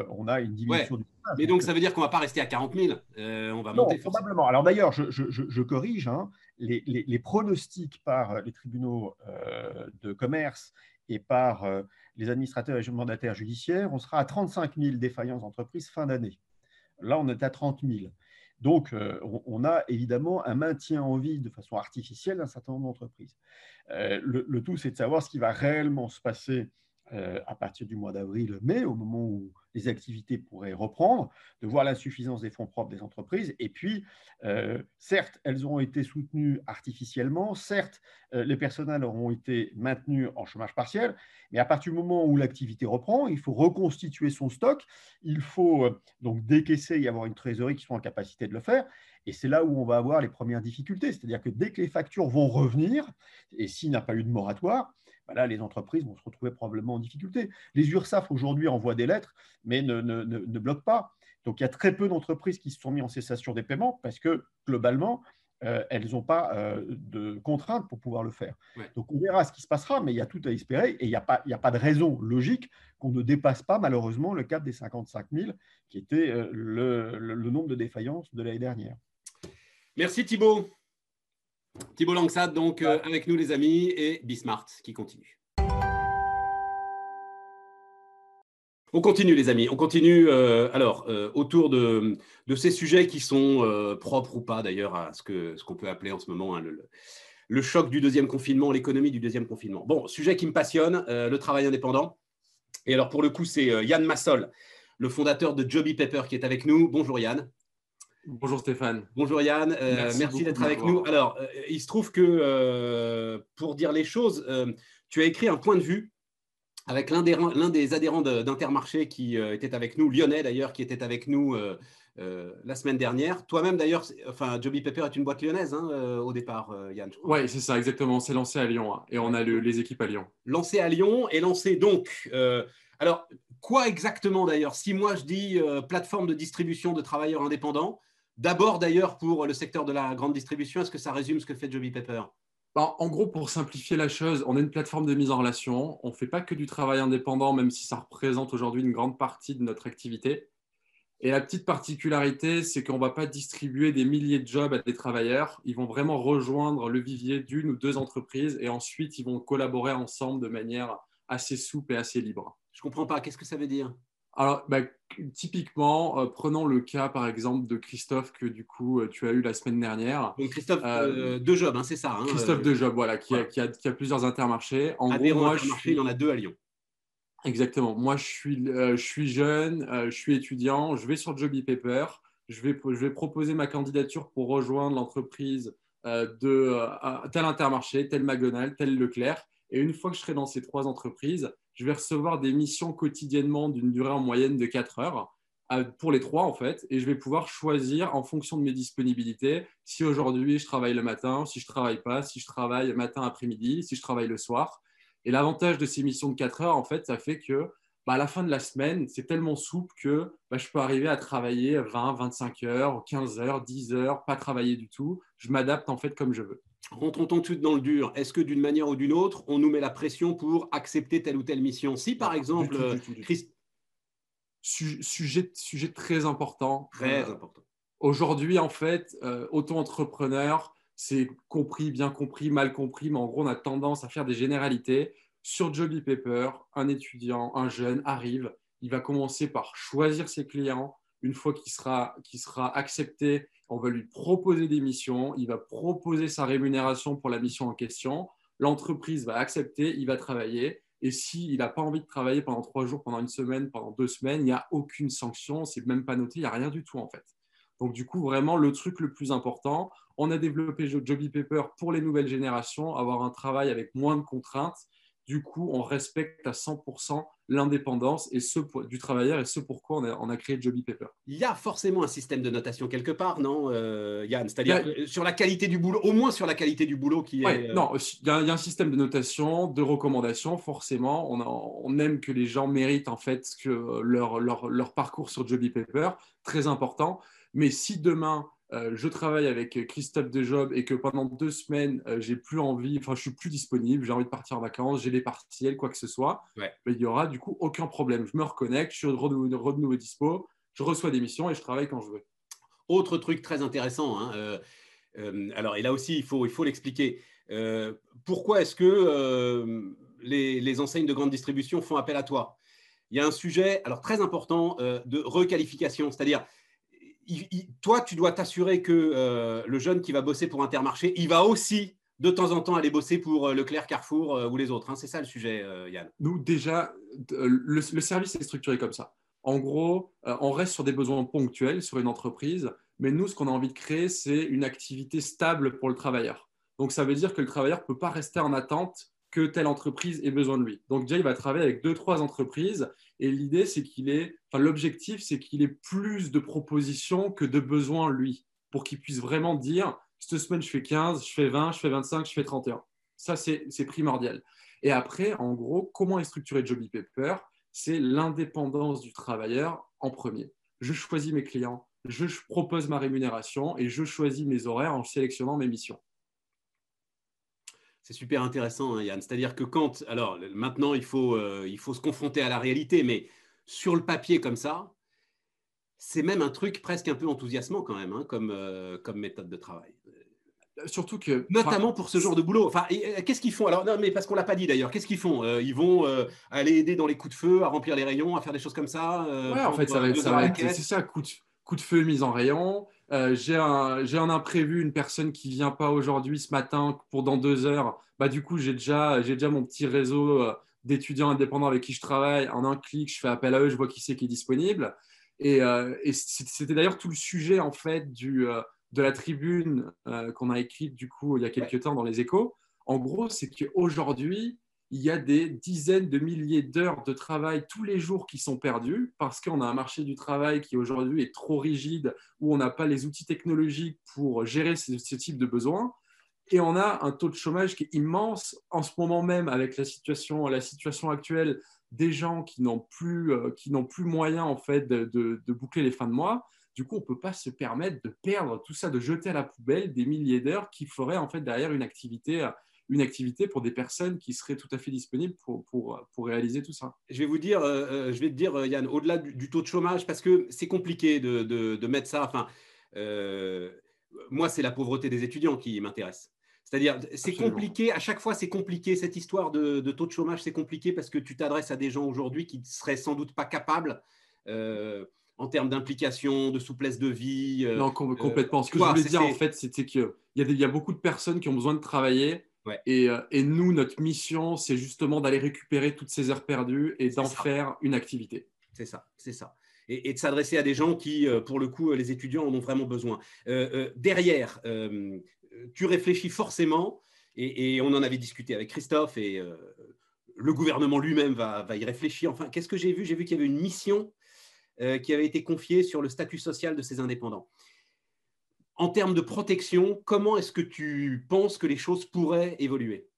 on a une diminution du chômage. Mais donc, ça veut dire qu'on ne va pas rester à 40 000. on va monter. Probablement. Alors d'ailleurs, je, je, je, corrige. Hein les, pronostics par euh, les tribunaux euh, de commerce et par euh, les administrateurs et mandataires judiciaires, on sera à 35 000 défaillances d'entreprises fin d'année. Là, on est à 30 000. Donc, on, a évidemment un maintien en vie de façon artificielle d'un certain nombre d'entreprises. le, tout, c'est de savoir ce qui va réellement se passer à partir du mois d'avril-mai, au moment où les activités pourraient reprendre, de voir l'insuffisance des fonds propres des entreprises. Et puis, euh, certes, elles auront été soutenues artificiellement, certes, euh, les personnels auront été maintenus en chômage partiel, mais à partir du moment où l'activité reprend, il faut reconstituer son stock, il faut euh, donc décaisser et avoir une trésorerie qui soit en capacité de le faire. Et c'est là où on va avoir les premières difficultés. C'est-à-dire que dès que les factures vont revenir, et s'il n'y a pas eu de moratoire, là, les entreprises vont se retrouver probablement en difficulté. Les URSAF aujourd'hui envoient des lettres, mais ne, ne, ne, bloquent pas. Donc il y a très peu d'entreprises qui se sont mis en cessation des paiements parce que globalement, euh, elles n'ont pas euh, de contraintes pour pouvoir le faire. Donc on verra ce qui se passera, mais il y a tout à espérer et il n'y a, pas, a pas de raison logique qu'on ne dépasse pas malheureusement le cap des 55 000 qui était euh, le, le nombre de défaillances de l'année dernière. Merci Thibault. Thibault Langsat, donc euh, avec nous les amis, et Bismart qui continue. On continue les amis, on continue euh, alors euh, autour de, ces sujets qui sont propres ou pas d'ailleurs à ce qu'on ce qu'on peut appeler en ce moment hein, le, choc du deuxième confinement, l'économie du deuxième confinement. Bon, sujet qui me passionne, le travail indépendant. Et alors pour le coup, c'est Yann Massol, le fondateur de Joby Paper qui est avec nous. Bonjour Yann. Bonjour Stéphane. Bonjour Yann, euh, merci, d'être avec nous. Alors, euh, il se trouve que euh, pour dire les choses, tu as écrit un point de vue avec l'un des, des, adhérents d'Intermarché qui était avec nous, lyonnais d'ailleurs, qui était avec nous la semaine dernière. Toi-même d'ailleurs, enfin, Joby Pepper est une boîte lyonnaise hein, au départ, Yann. Oui, c'est ça, exactement. On s'est lancé à Lyon hein, et on a les équipes à Lyon. Lancé à Lyon et lancé donc. alors, quoi exactement d'ailleurs? Si moi je dis plateforme de distribution de travailleurs indépendants, D'abord, d'ailleurs, pour le secteur de la grande distribution, est-ce que ça résume ce que fait Joby Pepper? Bah, en gros, pour simplifier la chose, on est une plateforme de mise en relation. On ne fait pas que du travail indépendant, même si ça représente aujourd'hui une grande partie de notre activité. Et la petite particularité, c'est qu'on ne va pas distribuer des milliers de jobs à des travailleurs. Ils vont vraiment rejoindre le vivier d'une ou deux entreprises et ensuite, ils vont collaborer ensemble de manière assez souple et assez libre. Je ne comprends pas. Qu'est-ce que ça veut dire? Alors, bah, typiquement, euh, prenons le cas par exemple de Christophe que du coup euh, tu as eu la semaine dernière. Donc Christophe euh, de Job, hein, c'est ça. Hein, Christophe de Job, voilà, qui, A, qui, a, plusieurs intermarchés. En gros, moi, je suis... il en a deux à Lyon. Exactement. Moi, je suis, je suis jeune, je suis étudiant, je vais sur Joby Paper, je vais, je vais proposer ma candidature pour rejoindre l'entreprise de tel Intermarché, tel Magonal, tel Leclerc. Et une fois que je serai dans ces trois entreprises, je vais recevoir des missions quotidiennement d'une durée en moyenne de 4 heures euh, pour les trois en fait, et je vais pouvoir choisir en fonction de mes disponibilités si aujourd'hui je travaille le matin, si je travaille pas, si je travaille matin après-midi, si je travaille le soir. Et l'avantage de ces missions de 4 heures, en fait, ça fait que bah, à la fin de la semaine, c'est tellement souple que bah, je peux arriver à travailler 20, 25 heures, 15 heures, 10 heures, pas travailler du tout. Je m'adapte en fait comme je veux. Rentrons tout de suite dans le dur. Est-ce que d'une manière ou d'une autre, on nous met la pression pour accepter telle ou telle mission Si par exemple, sujet, sujet très important. Très euh, important. Aujourd'hui, en fait, euh, auto-entrepreneur, c'est compris, bien compris, mal compris, mais en gros, on a tendance à faire des généralités. Sur Joby Paper, un étudiant, un jeune arrive, il va commencer par choisir ses clients, une fois qu'il sera, accepté, on va lui proposer des missions, il va proposer sa rémunération pour la mission en question, l'entreprise va accepter, il va travailler. Et s'il n'a pas envie de travailler pendant trois jours, pendant une semaine, pendant deux semaines, il n'y a aucune sanction, c'est même pas noté, il n'y a rien du tout en fait. Donc du coup, vraiment, le truc le plus important, on a développé Joby Paper pour les nouvelles générations, avoir un travail avec moins de contraintes du coup, on respecte à 100% l'indépendance et ce du travailleur et ce pourquoi on a, créé Joby Paper. Il y a forcément un système de notation quelque part, non, euh, Yann? C'est-à-dire sur la qualité du boulot, au moins sur la qualité du boulot qui est. Euh, non, il y, a, un système de notation, de recommandation, forcément. On, aime que les gens méritent en fait que leur, leur parcours sur Joby Paper, très important. Mais si demain, euh, je travaille avec Christophe Dejob et que pendant deux semaines, euh, j'ai plus envie, enfin, je suis plus disponible, j'ai envie de partir en vacances, j'ai des partiels, quoi que ce soit, mais il y aura du coup aucun problème. Je me reconnecte, je suis de nouveau, dispo, je reçois des missions et je travaille quand je veux. Autre truc très intéressant, hein, euh, alors et là aussi il faut il faut l'expliquer. pourquoi est-ce que les, les enseignes de grande distribution font appel à toi? Il y a un sujet alors très important de requalification, c'est-à-dire toi, tu dois t'assurer que euh, le jeune qui va bosser pour Intermarché, il va aussi de temps en temps aller bosser pour euh, Leclerc, Carrefour euh, ou les autres. Hein. C'est ça le sujet, Yann. Nous, déjà, le, service est structuré comme ça. En gros, on reste sur des besoins ponctuels sur une entreprise, mais nous, ce qu'on a envie de créer, c'est une activité stable pour le travailleur. Donc, ça veut dire que le travailleur ne peut pas rester en attente que telle entreprise ait besoin de lui. Donc déjà, il va travailler avec deux, trois entreprises et l'idée, c'est qu'il est, enfin, l'objectif, c'est qu'il ait plus de propositions que de besoins lui, pour qu'il puisse vraiment dire, cette semaine, je fais 15, je fais 20, je fais 25, je fais 31. Ça, c'est primordial. Et après, en gros, comment est structuré Joby Paper C'est l'indépendance du travailleur en premier. Je choisis mes clients, je propose ma rémunération et je choisis mes horaires en sélectionnant mes missions. C'est super intéressant, hein, Yann. C'est-à-dire que quand, alors maintenant, il faut, euh, il faut se confronter à la réalité, mais sur le papier comme ça, c'est même un truc presque un peu enthousiasmant quand même, hein, comme, euh, comme méthode de travail. Surtout que. Notamment pour ce genre de boulot. Enfin, qu'est-ce qu'ils font? Alors, non, mais parce qu'on l'a pas dit d'ailleurs, qu'est-ce qu'ils font? Euh, Ils vont aller aider dans les coups de feu, à remplir les rayons, à faire des choses comme ça Ouais, en fait, ça va être, c'est ça, coup de, coup de feu, mise en rayon, euh, j'ai un, imprévu, une personne qui vient pas aujourd'hui, ce matin, pour dans deux heures. Bah, du coup, j'ai déjà, déjà mon petit réseau euh, d'étudiants indépendants avec qui je travaille. En un clic, je fais appel à eux, je vois qui c'est qui est disponible. Et, euh, c'était d'ailleurs tout le sujet en fait du, de la tribune qu'on a écrite du coup il y a quelques temps dans les échos. En gros, c'est qu'aujourd'hui, il y a des dizaines de milliers d'heures de travail tous les jours qui sont perdus parce qu'on a un marché du travail qui aujourd'hui est trop rigide, où on n'a pas les outils technologiques pour gérer ce, type de besoins. Et on a un taux de chômage qui est immense en ce moment même avec la situation, la situation actuelle des gens qui n'ont plus, euh, qui plus moyen en fait de, de, boucler les fins de mois. Du coup, on ne peut pas se permettre de perdre tout ça, de jeter à la poubelle des milliers d'heures qui feraient en fait derrière une activité euh, une activité pour des personnes qui seraient tout à fait disponibles pour, pour, pour réaliser tout ça. Je vais vous dire, euh, euh, je vais te dire, euh, Yann, au-delà du, taux de chômage, parce que c'est compliqué de, de, mettre ça. Enfin, moi, c'est la pauvreté des étudiants qui m'intéresse. C'est-à-dire, c'est compliqué, à chaque fois, c'est compliqué. Cette histoire de, de, taux de chômage, c'est compliqué parce que tu t'adresses à des gens aujourd'hui qui ne seraient sans doute pas capables. en termes d'implication, de souplesse de vie. non, complètement. Ce que je voulais dire, en fait, c'était qu'il y, y a beaucoup de personnes qui ont besoin de travailler euh, et, nous, notre mission, c'est justement d'aller récupérer toutes ces heures perdues et d'en faire une activité. C'est ça, c'est ça. Et, de s'adresser à des gens qui, euh, pour le coup, les étudiants en ont vraiment besoin. Euh, derrière, tu réfléchis forcément, et, on en avait discuté avec Christophe, et le gouvernement lui-même va, va, y réfléchir. Enfin, qu'est-ce que j'ai vu? J'ai vu qu'il y avait une mission qui avait été confiée sur le statut social de ces indépendants en termes de protection, comment est-ce que tu penses que les choses pourraient évoluer?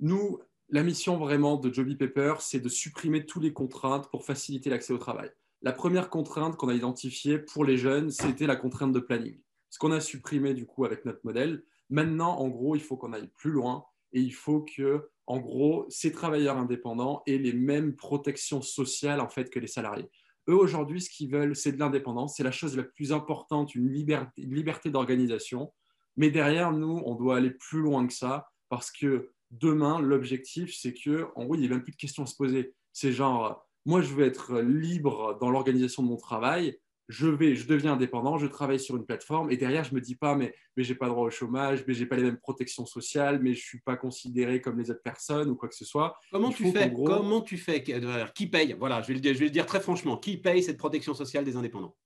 Nous, la mission vraiment de Joby Paper, c'est de supprimer toutes les contraintes pour faciliter l'accès au travail. La première contrainte qu'on a identifiée pour les jeunes, c'était la contrainte de planning. Ce qu'on a supprimé du coup avec notre modèle. Maintenant, en gros, il faut qu'on aille plus loin et il faut que, en gros, ces travailleurs indépendants aient les mêmes protections sociales en fait que les salariés. Eux, aujourd'hui, ce qu'ils veulent, c'est de l'indépendance. C'est la chose la plus importante, une liberté, d'organisation. Mais derrière, nous, on doit aller plus loin que ça parce que demain, l'objectif, c'est que, en gros, il n'y a même plus de questions à se poser. C'est genre, moi, je veux être libre dans l'organisation de mon travail. Je vais, je deviens indépendant, je travaille sur une plateforme et derrière, je me dis pas, mais, mais j'ai pas droit au chômage, mais j'ai pas les mêmes protections sociales, mais je suis pas considéré comme les autres personnes ou quoi que ce soit. Comment tu fais Comment tu fais Qui paye? Voilà, je vais, le dire, je vais le dire très franchement. Qui paye cette protection sociale des indépendants?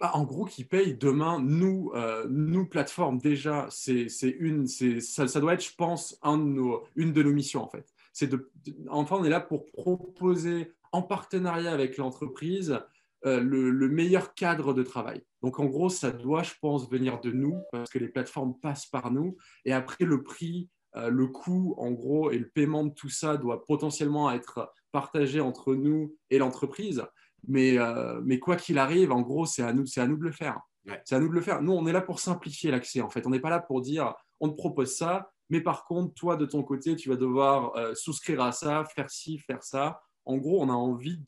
Bah, en gros, qui paye demain, nous, euh, nous plateformes, déjà, c'est une, ça, ça doit être, je pense, un de nos, une de nos missions, en fait. C'est de, enfin, on est là pour proposer en partenariat avec l'entreprise euh, le, meilleur cadre de travail. Donc en gros, ça doit, je pense, venir de nous parce que les plateformes passent par nous. Et après, le prix, euh, le coût, en gros, et le paiement de tout ça doit potentiellement être partagé entre nous et l'entreprise. Mais, euh, mais quoi qu'il arrive, en gros, c'est à nous, c'est à nous de le faire. C'est à nous de le faire. Nous, on est là pour simplifier l'accès. En fait, on n'est pas là pour dire on te propose ça, mais par contre, toi, de ton côté, tu vas devoir souscrire à ça, faire ci, faire ça en gros, on a envie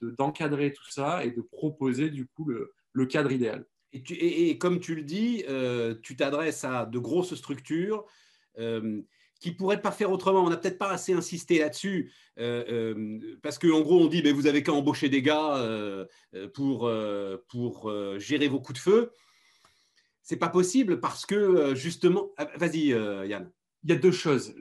d'encadrer tout ça et de proposer du coup le, cadre idéal. Et, comme tu le dis, euh, tu t'adresses à de grosses structures euh, qui pourraient pas faire autrement. On n'a peut-être pas assez insisté là-dessus, euh, parce qu'en gros, on dit ben, vous avez qu'à embaucher des gars pour, pour gérer vos coups de feu. C'est pas possible parce que justement. Ah, vas-y, Yann il y a deux choses.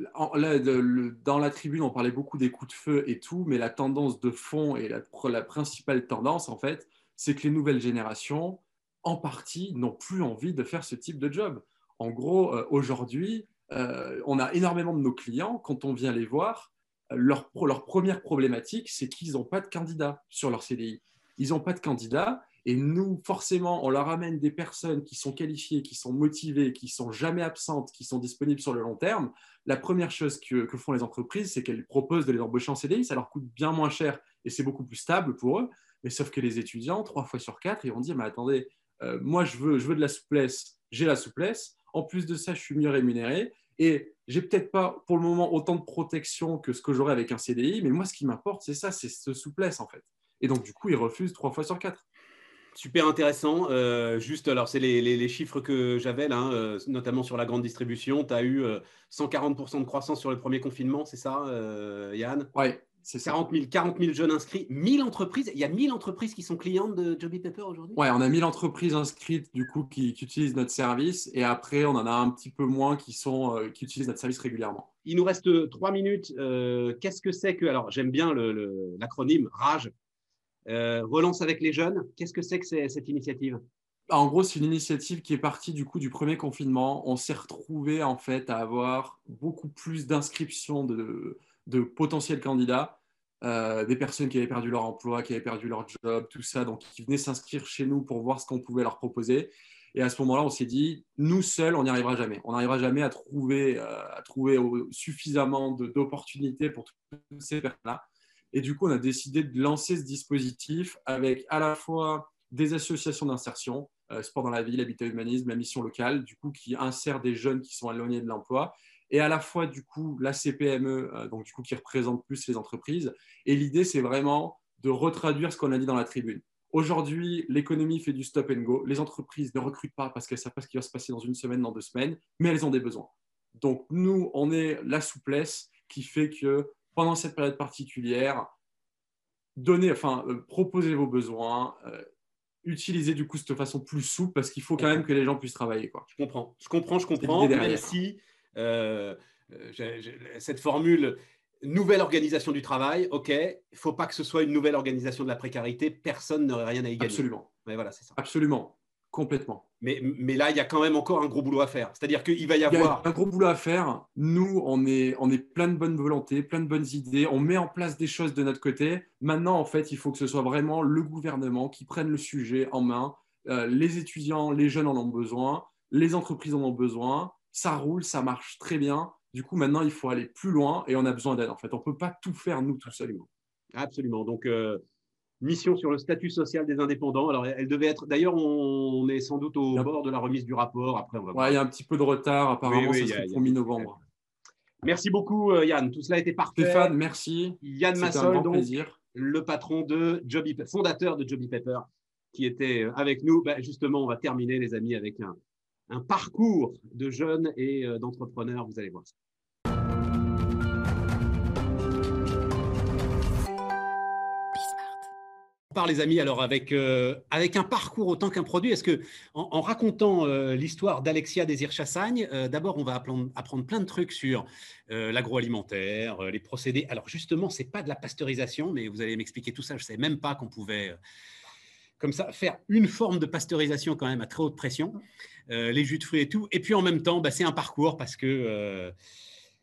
dans la tribune, on parlait beaucoup des coups de feu et tout, mais la tendance de fond et la, principale tendance, en fait, c'est que les nouvelles générations, en partie, n'ont plus envie de faire ce type de job. En gros, euh, aujourd'hui, euh, on a énormément de nos clients, quand on vient les voir, leur, leur première problématique, c'est qu'ils n'ont pas de candidat sur leur CDI. Ils n'ont pas de candidat et nous, forcément, on leur amène des personnes qui sont qualifiées, qui sont motivées, qui sont jamais absentes, qui sont disponibles sur le long terme. La première chose que, font les entreprises, c'est qu'elles proposent de les embaucher en CDI. Ça leur coûte bien moins cher et c'est beaucoup plus stable pour eux. Mais sauf que les étudiants, trois fois sur quatre, ils vont dire, mais attendez, euh, moi, je veux, je veux de la souplesse, j'ai la souplesse. En plus de ça, je suis mieux rémunéré. Et j'ai peut-être pas pour le moment autant de protection que ce que j'aurais avec un CDI, mais moi, ce qui m'importe, c'est ça, c'est cette souplesse en fait. Et donc, du coup, ils refusent trois fois sur quatre. Super intéressant. Euh, juste, alors, c'est les, chiffres que j'avais là, hein, euh, notamment sur la grande distribution. Tu as eu 140% euh, de croissance sur le premier confinement, c'est ça, Yann? Oui, c'est 40 000, 40 000 jeunes inscrits, 1000 entreprises. Il y a 1000 entreprises qui sont clientes de Joby Pepper aujourd'hui? Oui, on a 1000 entreprises inscrites du coup qui, utilisent notre service et après, on en a un petit peu moins qui, sont, qui utilisent notre service régulièrement. Il nous reste trois minutes. Qu'est-ce que c'est que. Alors, j'aime bien l'acronyme RAGE relance avec les jeunes, qu'est-ce que c'est que cette initiative? Bah, en gros, c'est une initiative qui est partie du coup du premier confinement. On s'est retrouvé en fait à avoir beaucoup plus d'inscriptions de, potentiels candidats, euh, des personnes qui avaient perdu leur emploi, qui avaient perdu leur job, tout ça, donc qui venaient s'inscrire chez nous pour voir ce qu'on pouvait leur proposer. Et à ce moment-là, on s'est dit, nous seuls, on n'y arrivera jamais. On n'arrivera jamais à trouver, euh, à trouver suffisamment d'opportunités pour toutes ces personnes-là. Et du coup, on a décidé de lancer ce dispositif avec à la fois des associations d'insertion, euh, Sport dans la ville, Habitat Humanisme, la mission locale, du coup, qui insère des jeunes qui sont éloignés de l'emploi, et à la fois, du coup, la CPME, euh, donc du coup, qui représente plus les entreprises. Et l'idée, c'est vraiment de retraduire ce qu'on a dit dans la tribune. Aujourd'hui, l'économie fait du stop and go. Les entreprises ne recrutent pas parce qu'elles savent pas ce qui va se passer dans une semaine, dans deux semaines, mais elles ont des besoins. Donc, nous, on est la souplesse qui fait que pendant cette période particulière, donner, enfin, euh, proposer vos besoins, euh, utiliser du coup cette façon plus souple parce qu'il faut quand même que les gens puissent travailler. Quoi. Je comprends, je comprends, je comprends. Même si euh, cette formule nouvelle organisation du travail, ok, il ne faut pas que ce soit une nouvelle organisation de la précarité, personne n'aurait rien à y gagner. Absolument. Mais voilà, c'est ça. Absolument. Complètement. Mais, mais là, il y a quand même encore un gros boulot à faire. C'est-à-dire qu'il va y avoir. un gros boulot à faire. Nous, on est, on est plein de bonnes volontés, plein de bonnes idées. On met en place des choses de notre côté. Maintenant, en fait, il faut que ce soit vraiment le gouvernement qui prenne le sujet en main. Euh, les étudiants, les jeunes en ont besoin. Les entreprises en ont besoin. Ça roule, ça marche très bien. Du coup, maintenant, il faut aller plus loin et on a besoin d'aide. En fait, on ne peut pas tout faire nous tout seuls. Absolument. Donc, euh, mission sur le statut social des indépendants. Alors, elle devait être. D'ailleurs, on est sans doute au bord de la remise du rapport. Après, on va il y a un petit peu de retard. Apparemment, oui, ça sera mi-novembre. Merci beaucoup, euh, Yann. Tout cela a été parfait. Stéphane, merci. Yann Massol, donc, plaisir. le patron de Joby, fondateur de Joby Pepper, qui était euh, avec nous. Ben, justement, on va terminer, les amis, avec un, un parcours de jeunes et euh, d'entrepreneurs. Vous allez voir ça. Part, les amis, alors avec, euh, avec un parcours autant qu'un produit. Est-ce que, en, racontant euh, l'histoire d'Alexia Désir Chassagne, euh, d'abord, on va apprendre, apprendre, plein de trucs sur l'agroalimentaire, les procédés. Alors, justement, c'est pas de la pasteurisation, mais vous allez m'expliquer tout ça. Je ne savais même pas qu'on pouvait, comme ça, faire une forme de pasteurisation quand même à très haute pression, les jus de fruits et tout. Et puis, en même temps, bah, c'est un parcours parce que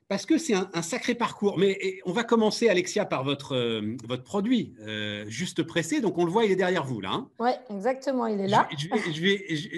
parce que c'est un, sacré parcours. Mais on va commencer, Alexia, par votre, euh, votre produit, euh, juste pressé. Donc, on le voit, il est derrière vous, là. Hein. oui, exactement, il est là.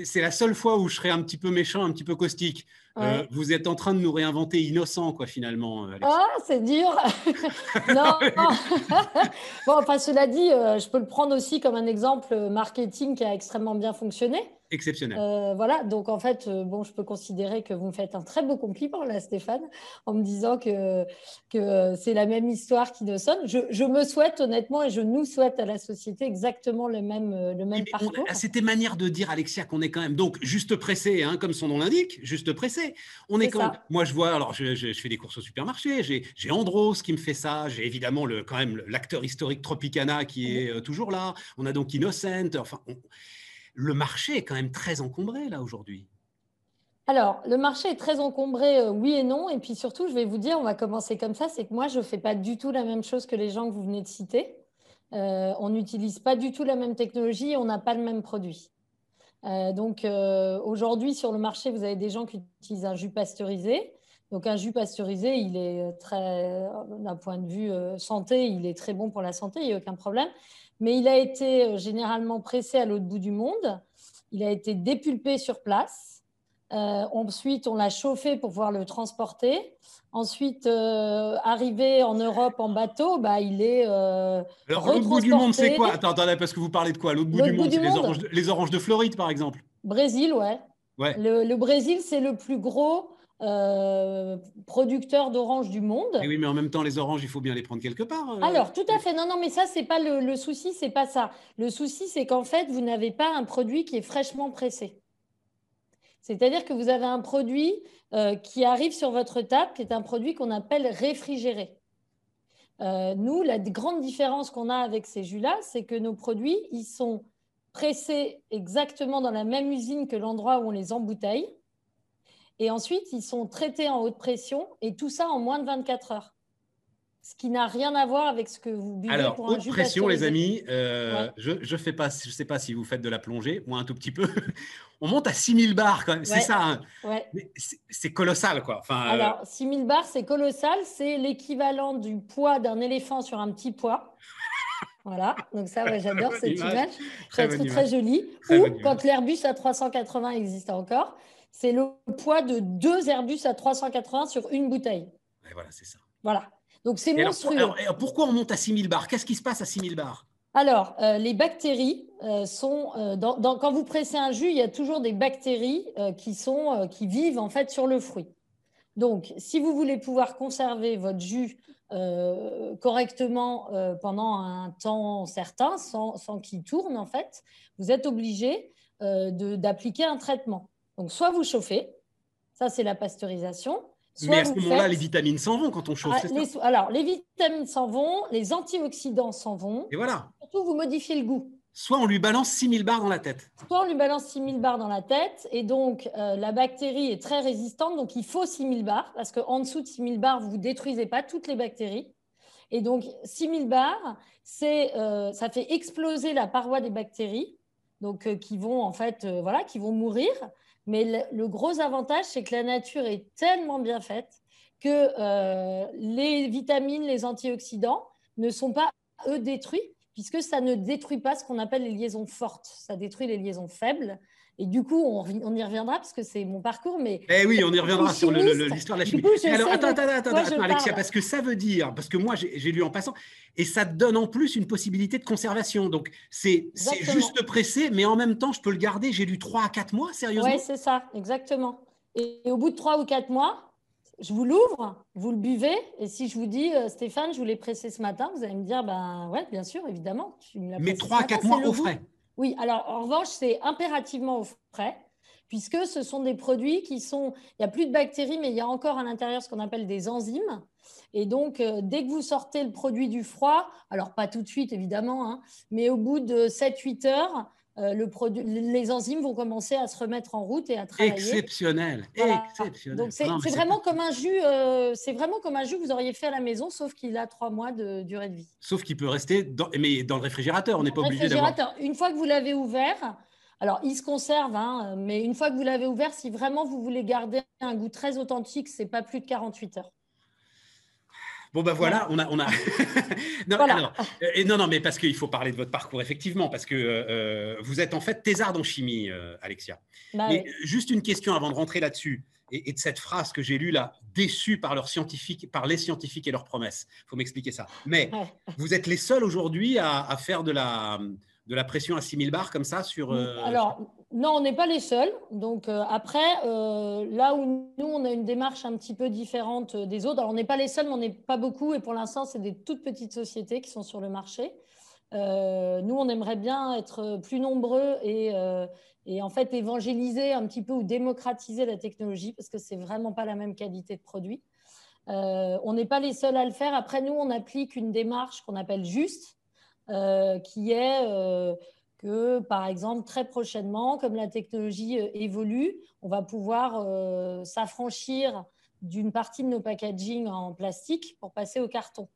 c'est la seule fois où je serai un petit peu méchant, un petit peu caustique. Euh, vous êtes en train de nous réinventer innocent, quoi, finalement. Ah, c'est dur. non. bon, enfin, cela dit, je peux le prendre aussi comme un exemple marketing qui a extrêmement bien fonctionné. Exceptionnel. Euh, voilà, donc en fait, euh, bon, je peux considérer que vous me faites un très beau compliment là, Stéphane, en me disant que, que c'est la même histoire qui nous sonne. Je, me souhaite honnêtement et je nous souhaite à la société exactement le même, euh, le même parcours. C'était manière de dire, Alexia, qu'on est quand même donc juste pressé, hein, comme son nom l'indique, juste pressé. On est, quand moi, je vois, alors je, fais des courses au supermarché, j'ai Andros qui me fait ça, j'ai évidemment le, quand même l'acteur historique Tropicana qui est toujours là, on a donc Innocent, enfin le marché est quand même très encombré là aujourd'hui. Alors, le marché est très encombré, euh, oui et non. Et puis surtout, je vais vous dire, on va commencer comme ça, c'est que moi, je ne fais pas du tout la même chose que les gens que vous venez de citer. Euh, on n'utilise pas du tout la même technologie on n'a pas le même produit. Euh, donc, aujourd'hui, sur le marché, vous avez des gens qui utilisent un jus pasteurisé. Donc, un jus pasteurisé, il est très, d'un point de vue santé, il est très bon pour la santé, il n'y a aucun problème mais il a été euh, généralement pressé à l'autre bout du monde. Il a été dépulpé sur place. Euh, ensuite, on l'a chauffé pour pouvoir le transporter. Ensuite, euh, arrivé en Europe en bateau, bah, il est. Alors, l'autre bout du monde, c'est quoi? Attends, attendez, parce que vous parlez de quoi? L'autre bout du monde, c'est les oranges, les oranges, de Floride, par exemple Brésil, ouais. ouais. le Brésil, c'est le plus gros euh, producteur d'oranges du monde. oui, mais en même temps, les oranges, il faut bien les prendre quelque part. Euh. Alors, tout à fait. Non, non, mais ça, c'est pas le, le souci, c'est pas ça. Le souci, c'est qu'en fait, vous n'avez pas un produit qui est fraîchement pressé. C'est-à-dire que vous avez un produit euh, qui arrive sur votre table, qui est un produit qu'on appelle réfrigéré. nous, la grande différence qu'on a avec ces jus-là, c'est que nos produits, ils sont pressés exactement dans la même usine que l'endroit où on les embouteille. Et ensuite, ils sont traités en haute pression et tout ça en moins de 24 heures. Ce qui n'a rien à voir avec ce que vous buvez Alors, pour un haute pression, les amis, euh, je ne je sais pas si vous faites de la plongée, moi un tout petit peu. On monte à 6000 bars quand même, c'est ça. Hein. C'est colossal quoi. Enfin, euh, Alors, 6000 bars, c'est colossal, c'est l'équivalent du poids d'un éléphant sur un petit poids. Voilà, donc ça, j'adore cette image. Très, très, très jolie. Ou quand l'Airbus A380 existe encore, c'est le poids de deux Airbus à 380 sur une bouteille. voilà, c'est ça. Voilà. Donc c'est monstrueux. Alors, pourquoi on monte à 6000 bars? Qu'est-ce qui se passe à 6000 bars? Alors, euh, les bactéries euh, sont euh, dans, quand vous pressez un jus, il y a toujours des bactéries qui sont qui vivent en fait sur le fruit. Donc, si vous voulez pouvoir conserver votre jus correctement pendant un temps certain, sans, sans qu'il tourne en fait, vous êtes obligé d'appliquer un traitement. Donc, soit vous chauffez, ça c'est la pasteurisation. Mais à ce moment-là, les vitamines s'en vont quand on chauffe. Ah, les... Alors, les vitamines s'en vont, les antioxydants s'en vont. Et voilà. Surtout, vous modifiez le goût. Soit on lui balance 6000 barres dans la tête. Soit on lui balance 6000 barres dans la tête. Et donc, euh, la bactérie est très résistante. Donc, il faut 6000 barres. Parce qu'en dessous de 6000 barres, vous ne détruisez pas toutes les bactéries. Et donc, 6000 barres, euh, ça fait exploser la paroi des bactéries. Donc, euh, qui vont en fait, voilà, qui vont mourir. Mais le, gros avantage, c'est que la nature est tellement bien faite que euh, les vitamines, les antioxydants ne sont pas, eux, détruits, puisque ça ne détruit pas ce qu'on appelle les liaisons fortes. Ça détruit les liaisons faibles. Et du coup, on, y reviendra parce que c'est mon parcours. Mais eh oui, on y reviendra sur l'histoire de la chimie. alors, attends, attends, attends, attends Alexia, parce que ça veut dire, parce que moi, j'ai lu en passant, et ça te donne en plus une possibilité de conservation. Donc, c'est juste pressé, mais en même temps, je peux le garder. J'ai lu 3 à 4 mois, sérieusement Oui, c'est ça, exactement. Et, au bout de 3 ou 4 mois, je vous l'ouvre, vous le buvez, et si je vous dis, euh, Stéphane, je vous l'ai pressé ce matin, vous allez me dire, ben ouais, bien sûr, évidemment. mais 3 à 4 mois au frais oui, alors en revanche, c'est impérativement au frais puisque ce sont des produits qui sont, il n'y a plus de bactéries, mais il y a encore à l'intérieur ce qu'on appelle des enzymes. Et donc, euh, dès que vous sortez le produit du froid, alors pas tout de suite évidemment, hein, mais au bout de 7-8 heures, le produit, les enzymes vont commencer à se remettre en route et à travailler. Exceptionnel, exceptionnel. Donc c'est vraiment comme un jus, euh, c'est vraiment comme un jus que vous auriez fait à la maison, sauf qu'il a trois mois de durée de vie. Sauf qu'il peut rester dans, mais dans le réfrigérateur, on n'est pas obligé d'avoir. Une fois que vous l'avez ouvert, alors, il se conserve, hein, mais une fois que vous l'avez ouvert, si vraiment vous voulez garder un goût très authentique, c'est pas plus de 48 heures. Bon, ben voilà, on a. On a... non, euh, non, non, mais parce qu'il faut parler de votre parcours, effectivement, parce que euh, vous êtes en fait thésarde en chimie, euh, Alexia. Bah mais juste une question avant de rentrer là-dessus, et, de cette phrase que j'ai lue là, déçu par, leurs scientifiques, par les scientifiques et leurs promesses. Il faut m'expliquer ça. Mais vous êtes les seuls aujourd'hui à, faire de la de la pression à 6000 bars comme ça sur... Euh, Alors, non, on n'est pas les seuls. Donc euh, après, euh, là où nous, on a une démarche un petit peu différente des autres, alors on n'est pas les seuls, mais on n'est pas beaucoup. Et pour l'instant, c'est des toutes petites sociétés qui sont sur le marché. nous, on aimerait bien être plus nombreux et, et, en fait évangéliser un petit peu ou démocratiser la technologie parce que c'est vraiment pas la même qualité de produit. on n'est pas les seuls à le faire. Après, nous, on applique une démarche qu'on appelle juste, qui est euh, que, par exemple, très prochainement, comme la technologie euh, évolue, on va pouvoir s'affranchir d'une partie de nos packaging en plastique pour passer au carton.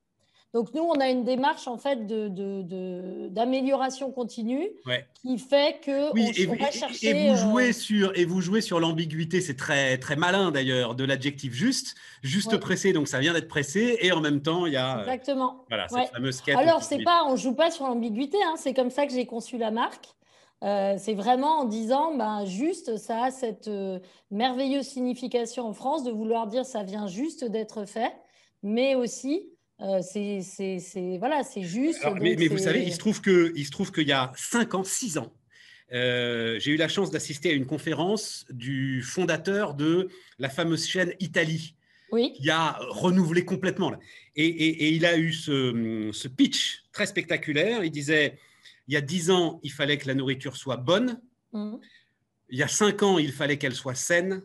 Donc nous, on a une démarche en fait d'amélioration de, continue qui fait que oui, on, et, va chercher. Et vous jouez sur et vous jouez sur l'ambiguïté, c'est très très malin d'ailleurs de l'adjectif juste, juste pressé, donc ça vient d'être pressé et en même temps il y a exactement. voilà cette fameuse quête. Alors c'est pas, on joue pas sur l'ambiguïté, hein, c'est comme ça que j'ai conçu la marque. Euh, c'est vraiment en disant, ben, juste, ça a cette euh, merveilleuse signification en France de vouloir dire ça vient juste d'être fait, mais aussi euh, c'est voilà, c'est juste. mais, vous savez, il se trouve que il se trouve qu'il y a 5 ans, 6 ans, euh, j'ai eu la chance d'assister à une conférence du fondateur de la fameuse chaîne Italie. Oui. Qui a renouvelé complètement. Et, il a eu ce, pitch très spectaculaire. Il disait il y a 10 ans, il fallait que la nourriture soit bonne. Mmh. Il y a 5 ans, il fallait qu'elle soit saine.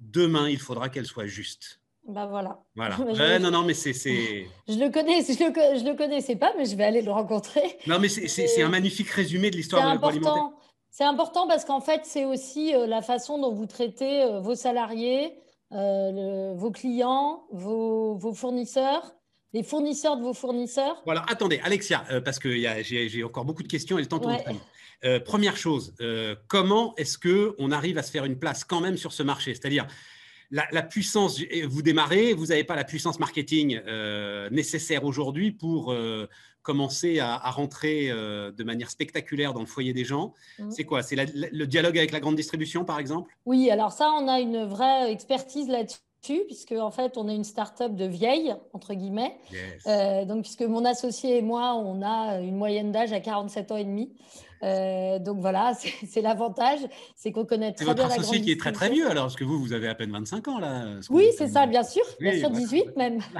Demain, il faudra qu'elle soit juste. Ben voilà. Voilà. non, non, mais c'est. Je le connais, je le, je le connaissais pas, mais je vais aller le rencontrer. Non, mais c'est un magnifique résumé de l'histoire de l'agroalimentaire. C'est important parce qu'en fait, c'est aussi euh, la façon dont vous traitez euh, vos salariés, euh, vos clients, vos, vos, fournisseurs, les fournisseurs de vos fournisseurs. Voilà, attendez, Alexia, parce que j'ai encore beaucoup de questions et le temps tourne euh, première chose, comment est-ce qu'on arrive à se faire une place quand même sur ce marché? C'est-à-dire, la, puissance, vous démarrez, vous n'avez pas la puissance marketing euh, nécessaire aujourd'hui pour euh, commencer à, rentrer euh, de manière spectaculaire dans le foyer des gens. Mmh. C'est quoi? C'est le dialogue avec la grande distribution, par exemple? Oui, alors ça, on a une vraie expertise là-dessus puisque en fait on est une start-up de vieille entre guillemets. donc puisque mon associé et moi on a une moyenne d'âge à 47 ans et demi. Euh, donc voilà, c'est l'avantage, c'est qu'on connaît très bien la grande associé qui est très très vieux alors, parce que vous, vous avez à peine 25 ans là. Oui, c'est ça, bien sûr, bien sûr, 18 même.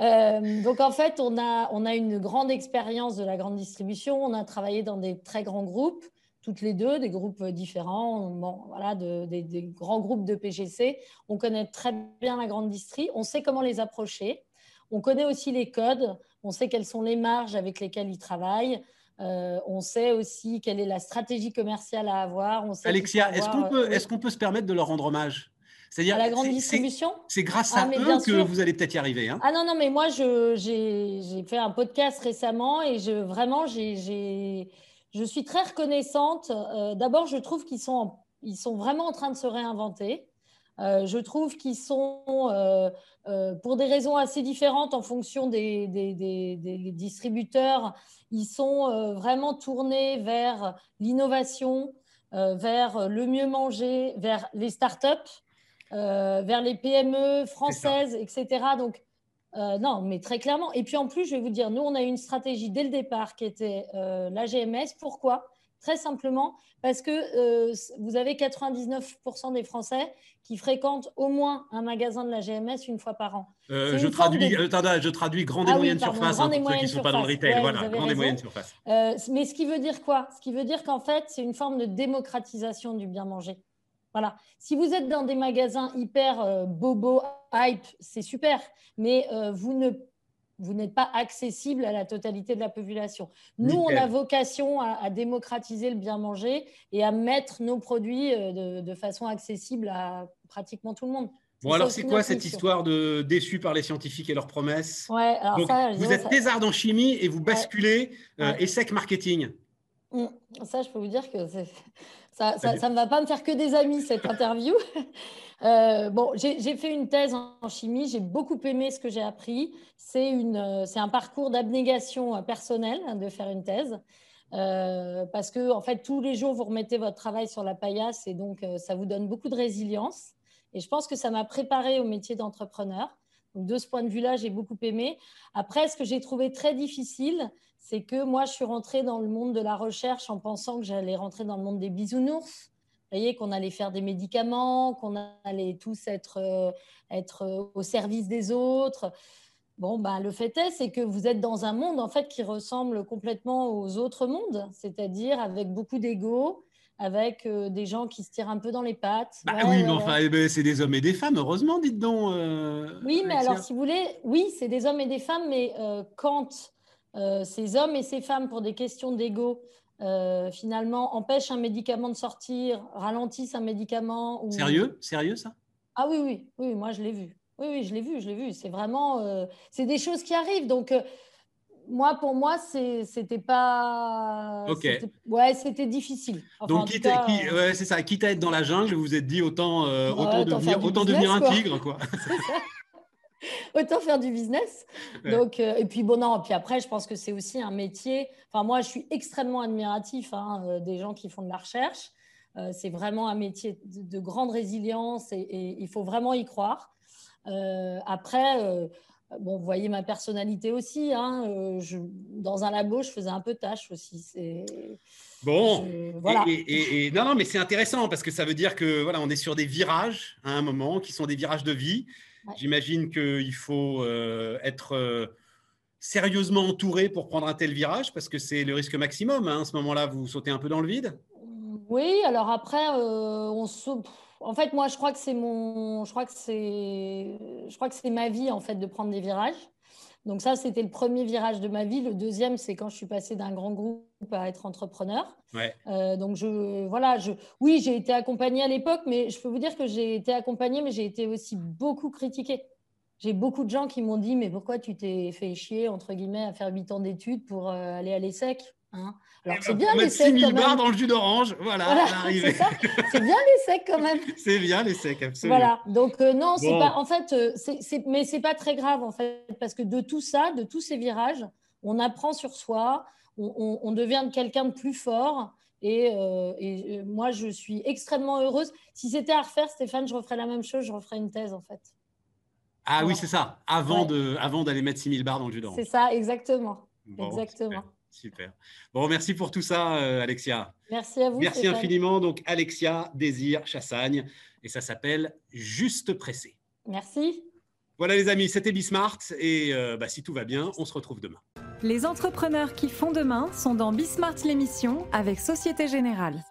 Euh, donc en fait, on a, on a une grande expérience de la grande distribution, on a travaillé dans des très grands groupes, toutes les deux, des groupes différents, bon, voilà, des, des, grands groupes de PGC. On connaît très bien la grande distrie, on sait comment les approcher, on connaît aussi les codes, on sait quelles sont les marges avec lesquelles ils travaillent. Euh, on sait aussi quelle est la stratégie commerciale à avoir. Alexia, est-ce qu'on peut, euh, est peut se permettre de leur rendre hommage? C'est-à-dire, à la grande distribution? C'est grâce à ah, eux que vous allez peut-être y arriver. Hein. ah non, non, mais moi, j'ai fait un podcast récemment et je, vraiment, je suis très reconnaissante. Euh, d'abord, je trouve qu'ils sont, ils sont vraiment en train de se réinventer. Je trouve qu'ils sont, pour des raisons assez différentes en fonction des, des distributeurs, ils sont euh, vraiment tournés vers l'innovation, euh, vers le mieux manger, vers les startups, euh, vers les PME françaises, etc. Donc, non, mais très clairement. Et puis en plus, je vais vous dire, nous, on a eu une stratégie dès le départ qui était la GMS. Pourquoi? Très simplement parce que euh, vous avez 99% des Français qui fréquentent au moins un magasin de la GMS une fois par an. Euh, je, traduis, euh, je traduis grande et ah moyenne surface hein, pour ceux qui ne sont pas dans le retail. voilà, grande et moyenne surface. mais ce qui veut dire quoi? Ce qui veut dire qu'en fait, c'est une forme de démocratisation du bien manger. Voilà. Si vous êtes dans des magasins hyper bobo, hype, c'est super, mais vous ne vous n'êtes pas accessible à la totalité de la population. Nous, on a vocation à, démocratiser le bien manger et à mettre nos produits de, de façon accessible à pratiquement tout le monde. Bon, alors c'est quoi cette histoire de déçu par les scientifiques et leurs promesses? Ouais, alors ça, Vous êtes thésard en chimie et vous basculez euh, ESSEC marketing. Mmh. Ça, je peux vous dire que ça, ça, ne va pas me faire que des amis cette interview. euh, bon, j'ai fait une thèse en chimie, j'ai beaucoup aimé ce que j'ai appris. C'est euh, un parcours d'abnégation euh, personnelle hein, de faire une thèse. Euh, parce que en fait tous les jours vous remettez votre travail sur la paillasse et donc ça vous donne beaucoup de résilience. Et je pense que ça m'a préparé au métier d'entrepreneur. De ce point de vue-là, j'ai beaucoup aimé. Après, ce que j'ai trouvé très difficile, c'est que moi, je suis rentrée dans le monde de la recherche en pensant que j'allais rentrer dans le monde des bisounours. Vous voyez, qu'on allait faire des médicaments, qu'on allait tous être, euh, euh, au service des autres. Bon, ben, le fait est, c'est que vous êtes dans un monde en fait qui ressemble complètement aux autres mondes, c'est-à-dire avec beaucoup d'ego, avec euh, des gens qui se tirent un peu dans les pattes. Bah oui, mais enfin, eh ben, c'est des hommes et des femmes, heureusement, dites donc. Euh, oui, mais alors, si vous voulez, oui, c'est des hommes et des femmes, mais euh, quand ces hommes et ces femmes, pour des questions d'ego, finalement, empêchent un médicament de sortir, ralentissent un médicament. Ou... Sérieux? Sérieux, ça? Ah oui, oui, oui, moi, je l'ai vu. Oui, oui, je l'ai vu, je l'ai vu. C'est vraiment, c'est des choses qui arrivent. Donc, moi, pour moi, c'était pas. Ok. Ouais, c'était difficile. Donc, quitte, ouais, c'est ça. Quitte à être dans la jungle, vous vous êtes dit autant, euh, autant, devenir, autant devenir, un tigre, quoi. autant faire du business. Donc, euh, et puis bon, non, puis après, je pense que c'est aussi un métier. Enfin, moi, je suis extrêmement admiratif hein, euh, des gens qui font de la recherche. c'est vraiment un métier de, grande résilience et, et, il faut vraiment y croire. après Bon, vous voyez ma personnalité aussi. Hein, euh, je, dans un labo, je faisais un peu tâche aussi. Bon, voilà. Et, non, non, mais c'est intéressant parce que ça veut dire que voilà, on est sur des virages à un moment qui sont des virages de vie. J'imagine qu'il faut euh, être euh, sérieusement entouré pour prendre un tel virage parce que c'est le risque maximum. Hein, à ce moment-là, vous sautez un peu dans le vide? Oui, alors après, on saute en fait, moi, je crois que c'est mon, je crois que c'est, je crois que c'est ma vie en fait de prendre des virages. Donc ça, c'était le premier virage de ma vie. Le deuxième, c'est quand je suis passée d'un grand groupe à être entrepreneur. Euh, donc je, voilà, je, oui, j'ai été accompagnée à l'époque, mais je peux vous dire que j'ai été accompagnée, mais j'ai été aussi beaucoup critiquée. J'ai beaucoup de gens qui m'ont dit, mais pourquoi tu t'es fait chier entre guillemets à faire 8 ans d'études pour euh, aller à l'ESSEC? Hein Alors, c'est bien les secs. 6000 barres dans le jus d'orange, voilà, c'est bien les secs quand même. c'est bien les secs, absolument. Voilà, donc euh, non, c'est pas, en fait, euh, c'est, mais c'est pas très grave en fait, parce que de tout ça, de tous ces virages, on apprend sur soi, on, devient quelqu'un de plus fort. Et, euh, et, moi, je suis extrêmement heureuse. Si c'était à refaire, Stéphane, je referais la même chose, je referais une thèse en fait. Ah oui, c'est ça, avant, de, avant d'aller mettre 6000 barres dans le jus d'orange. C'est ça, exactement. exactement. Super. Bon, merci pour tout ça, euh, Alexia. Merci à vous. Merci infiniment. Donc, Alexia Désir Chassagne, et ça s'appelle Juste Pressé. Merci. Voilà, les amis, c'était Bismart. Et euh, bah, si tout va bien, on se retrouve demain. Les entrepreneurs qui font demain sont dans Bismart l'émission avec Société Générale.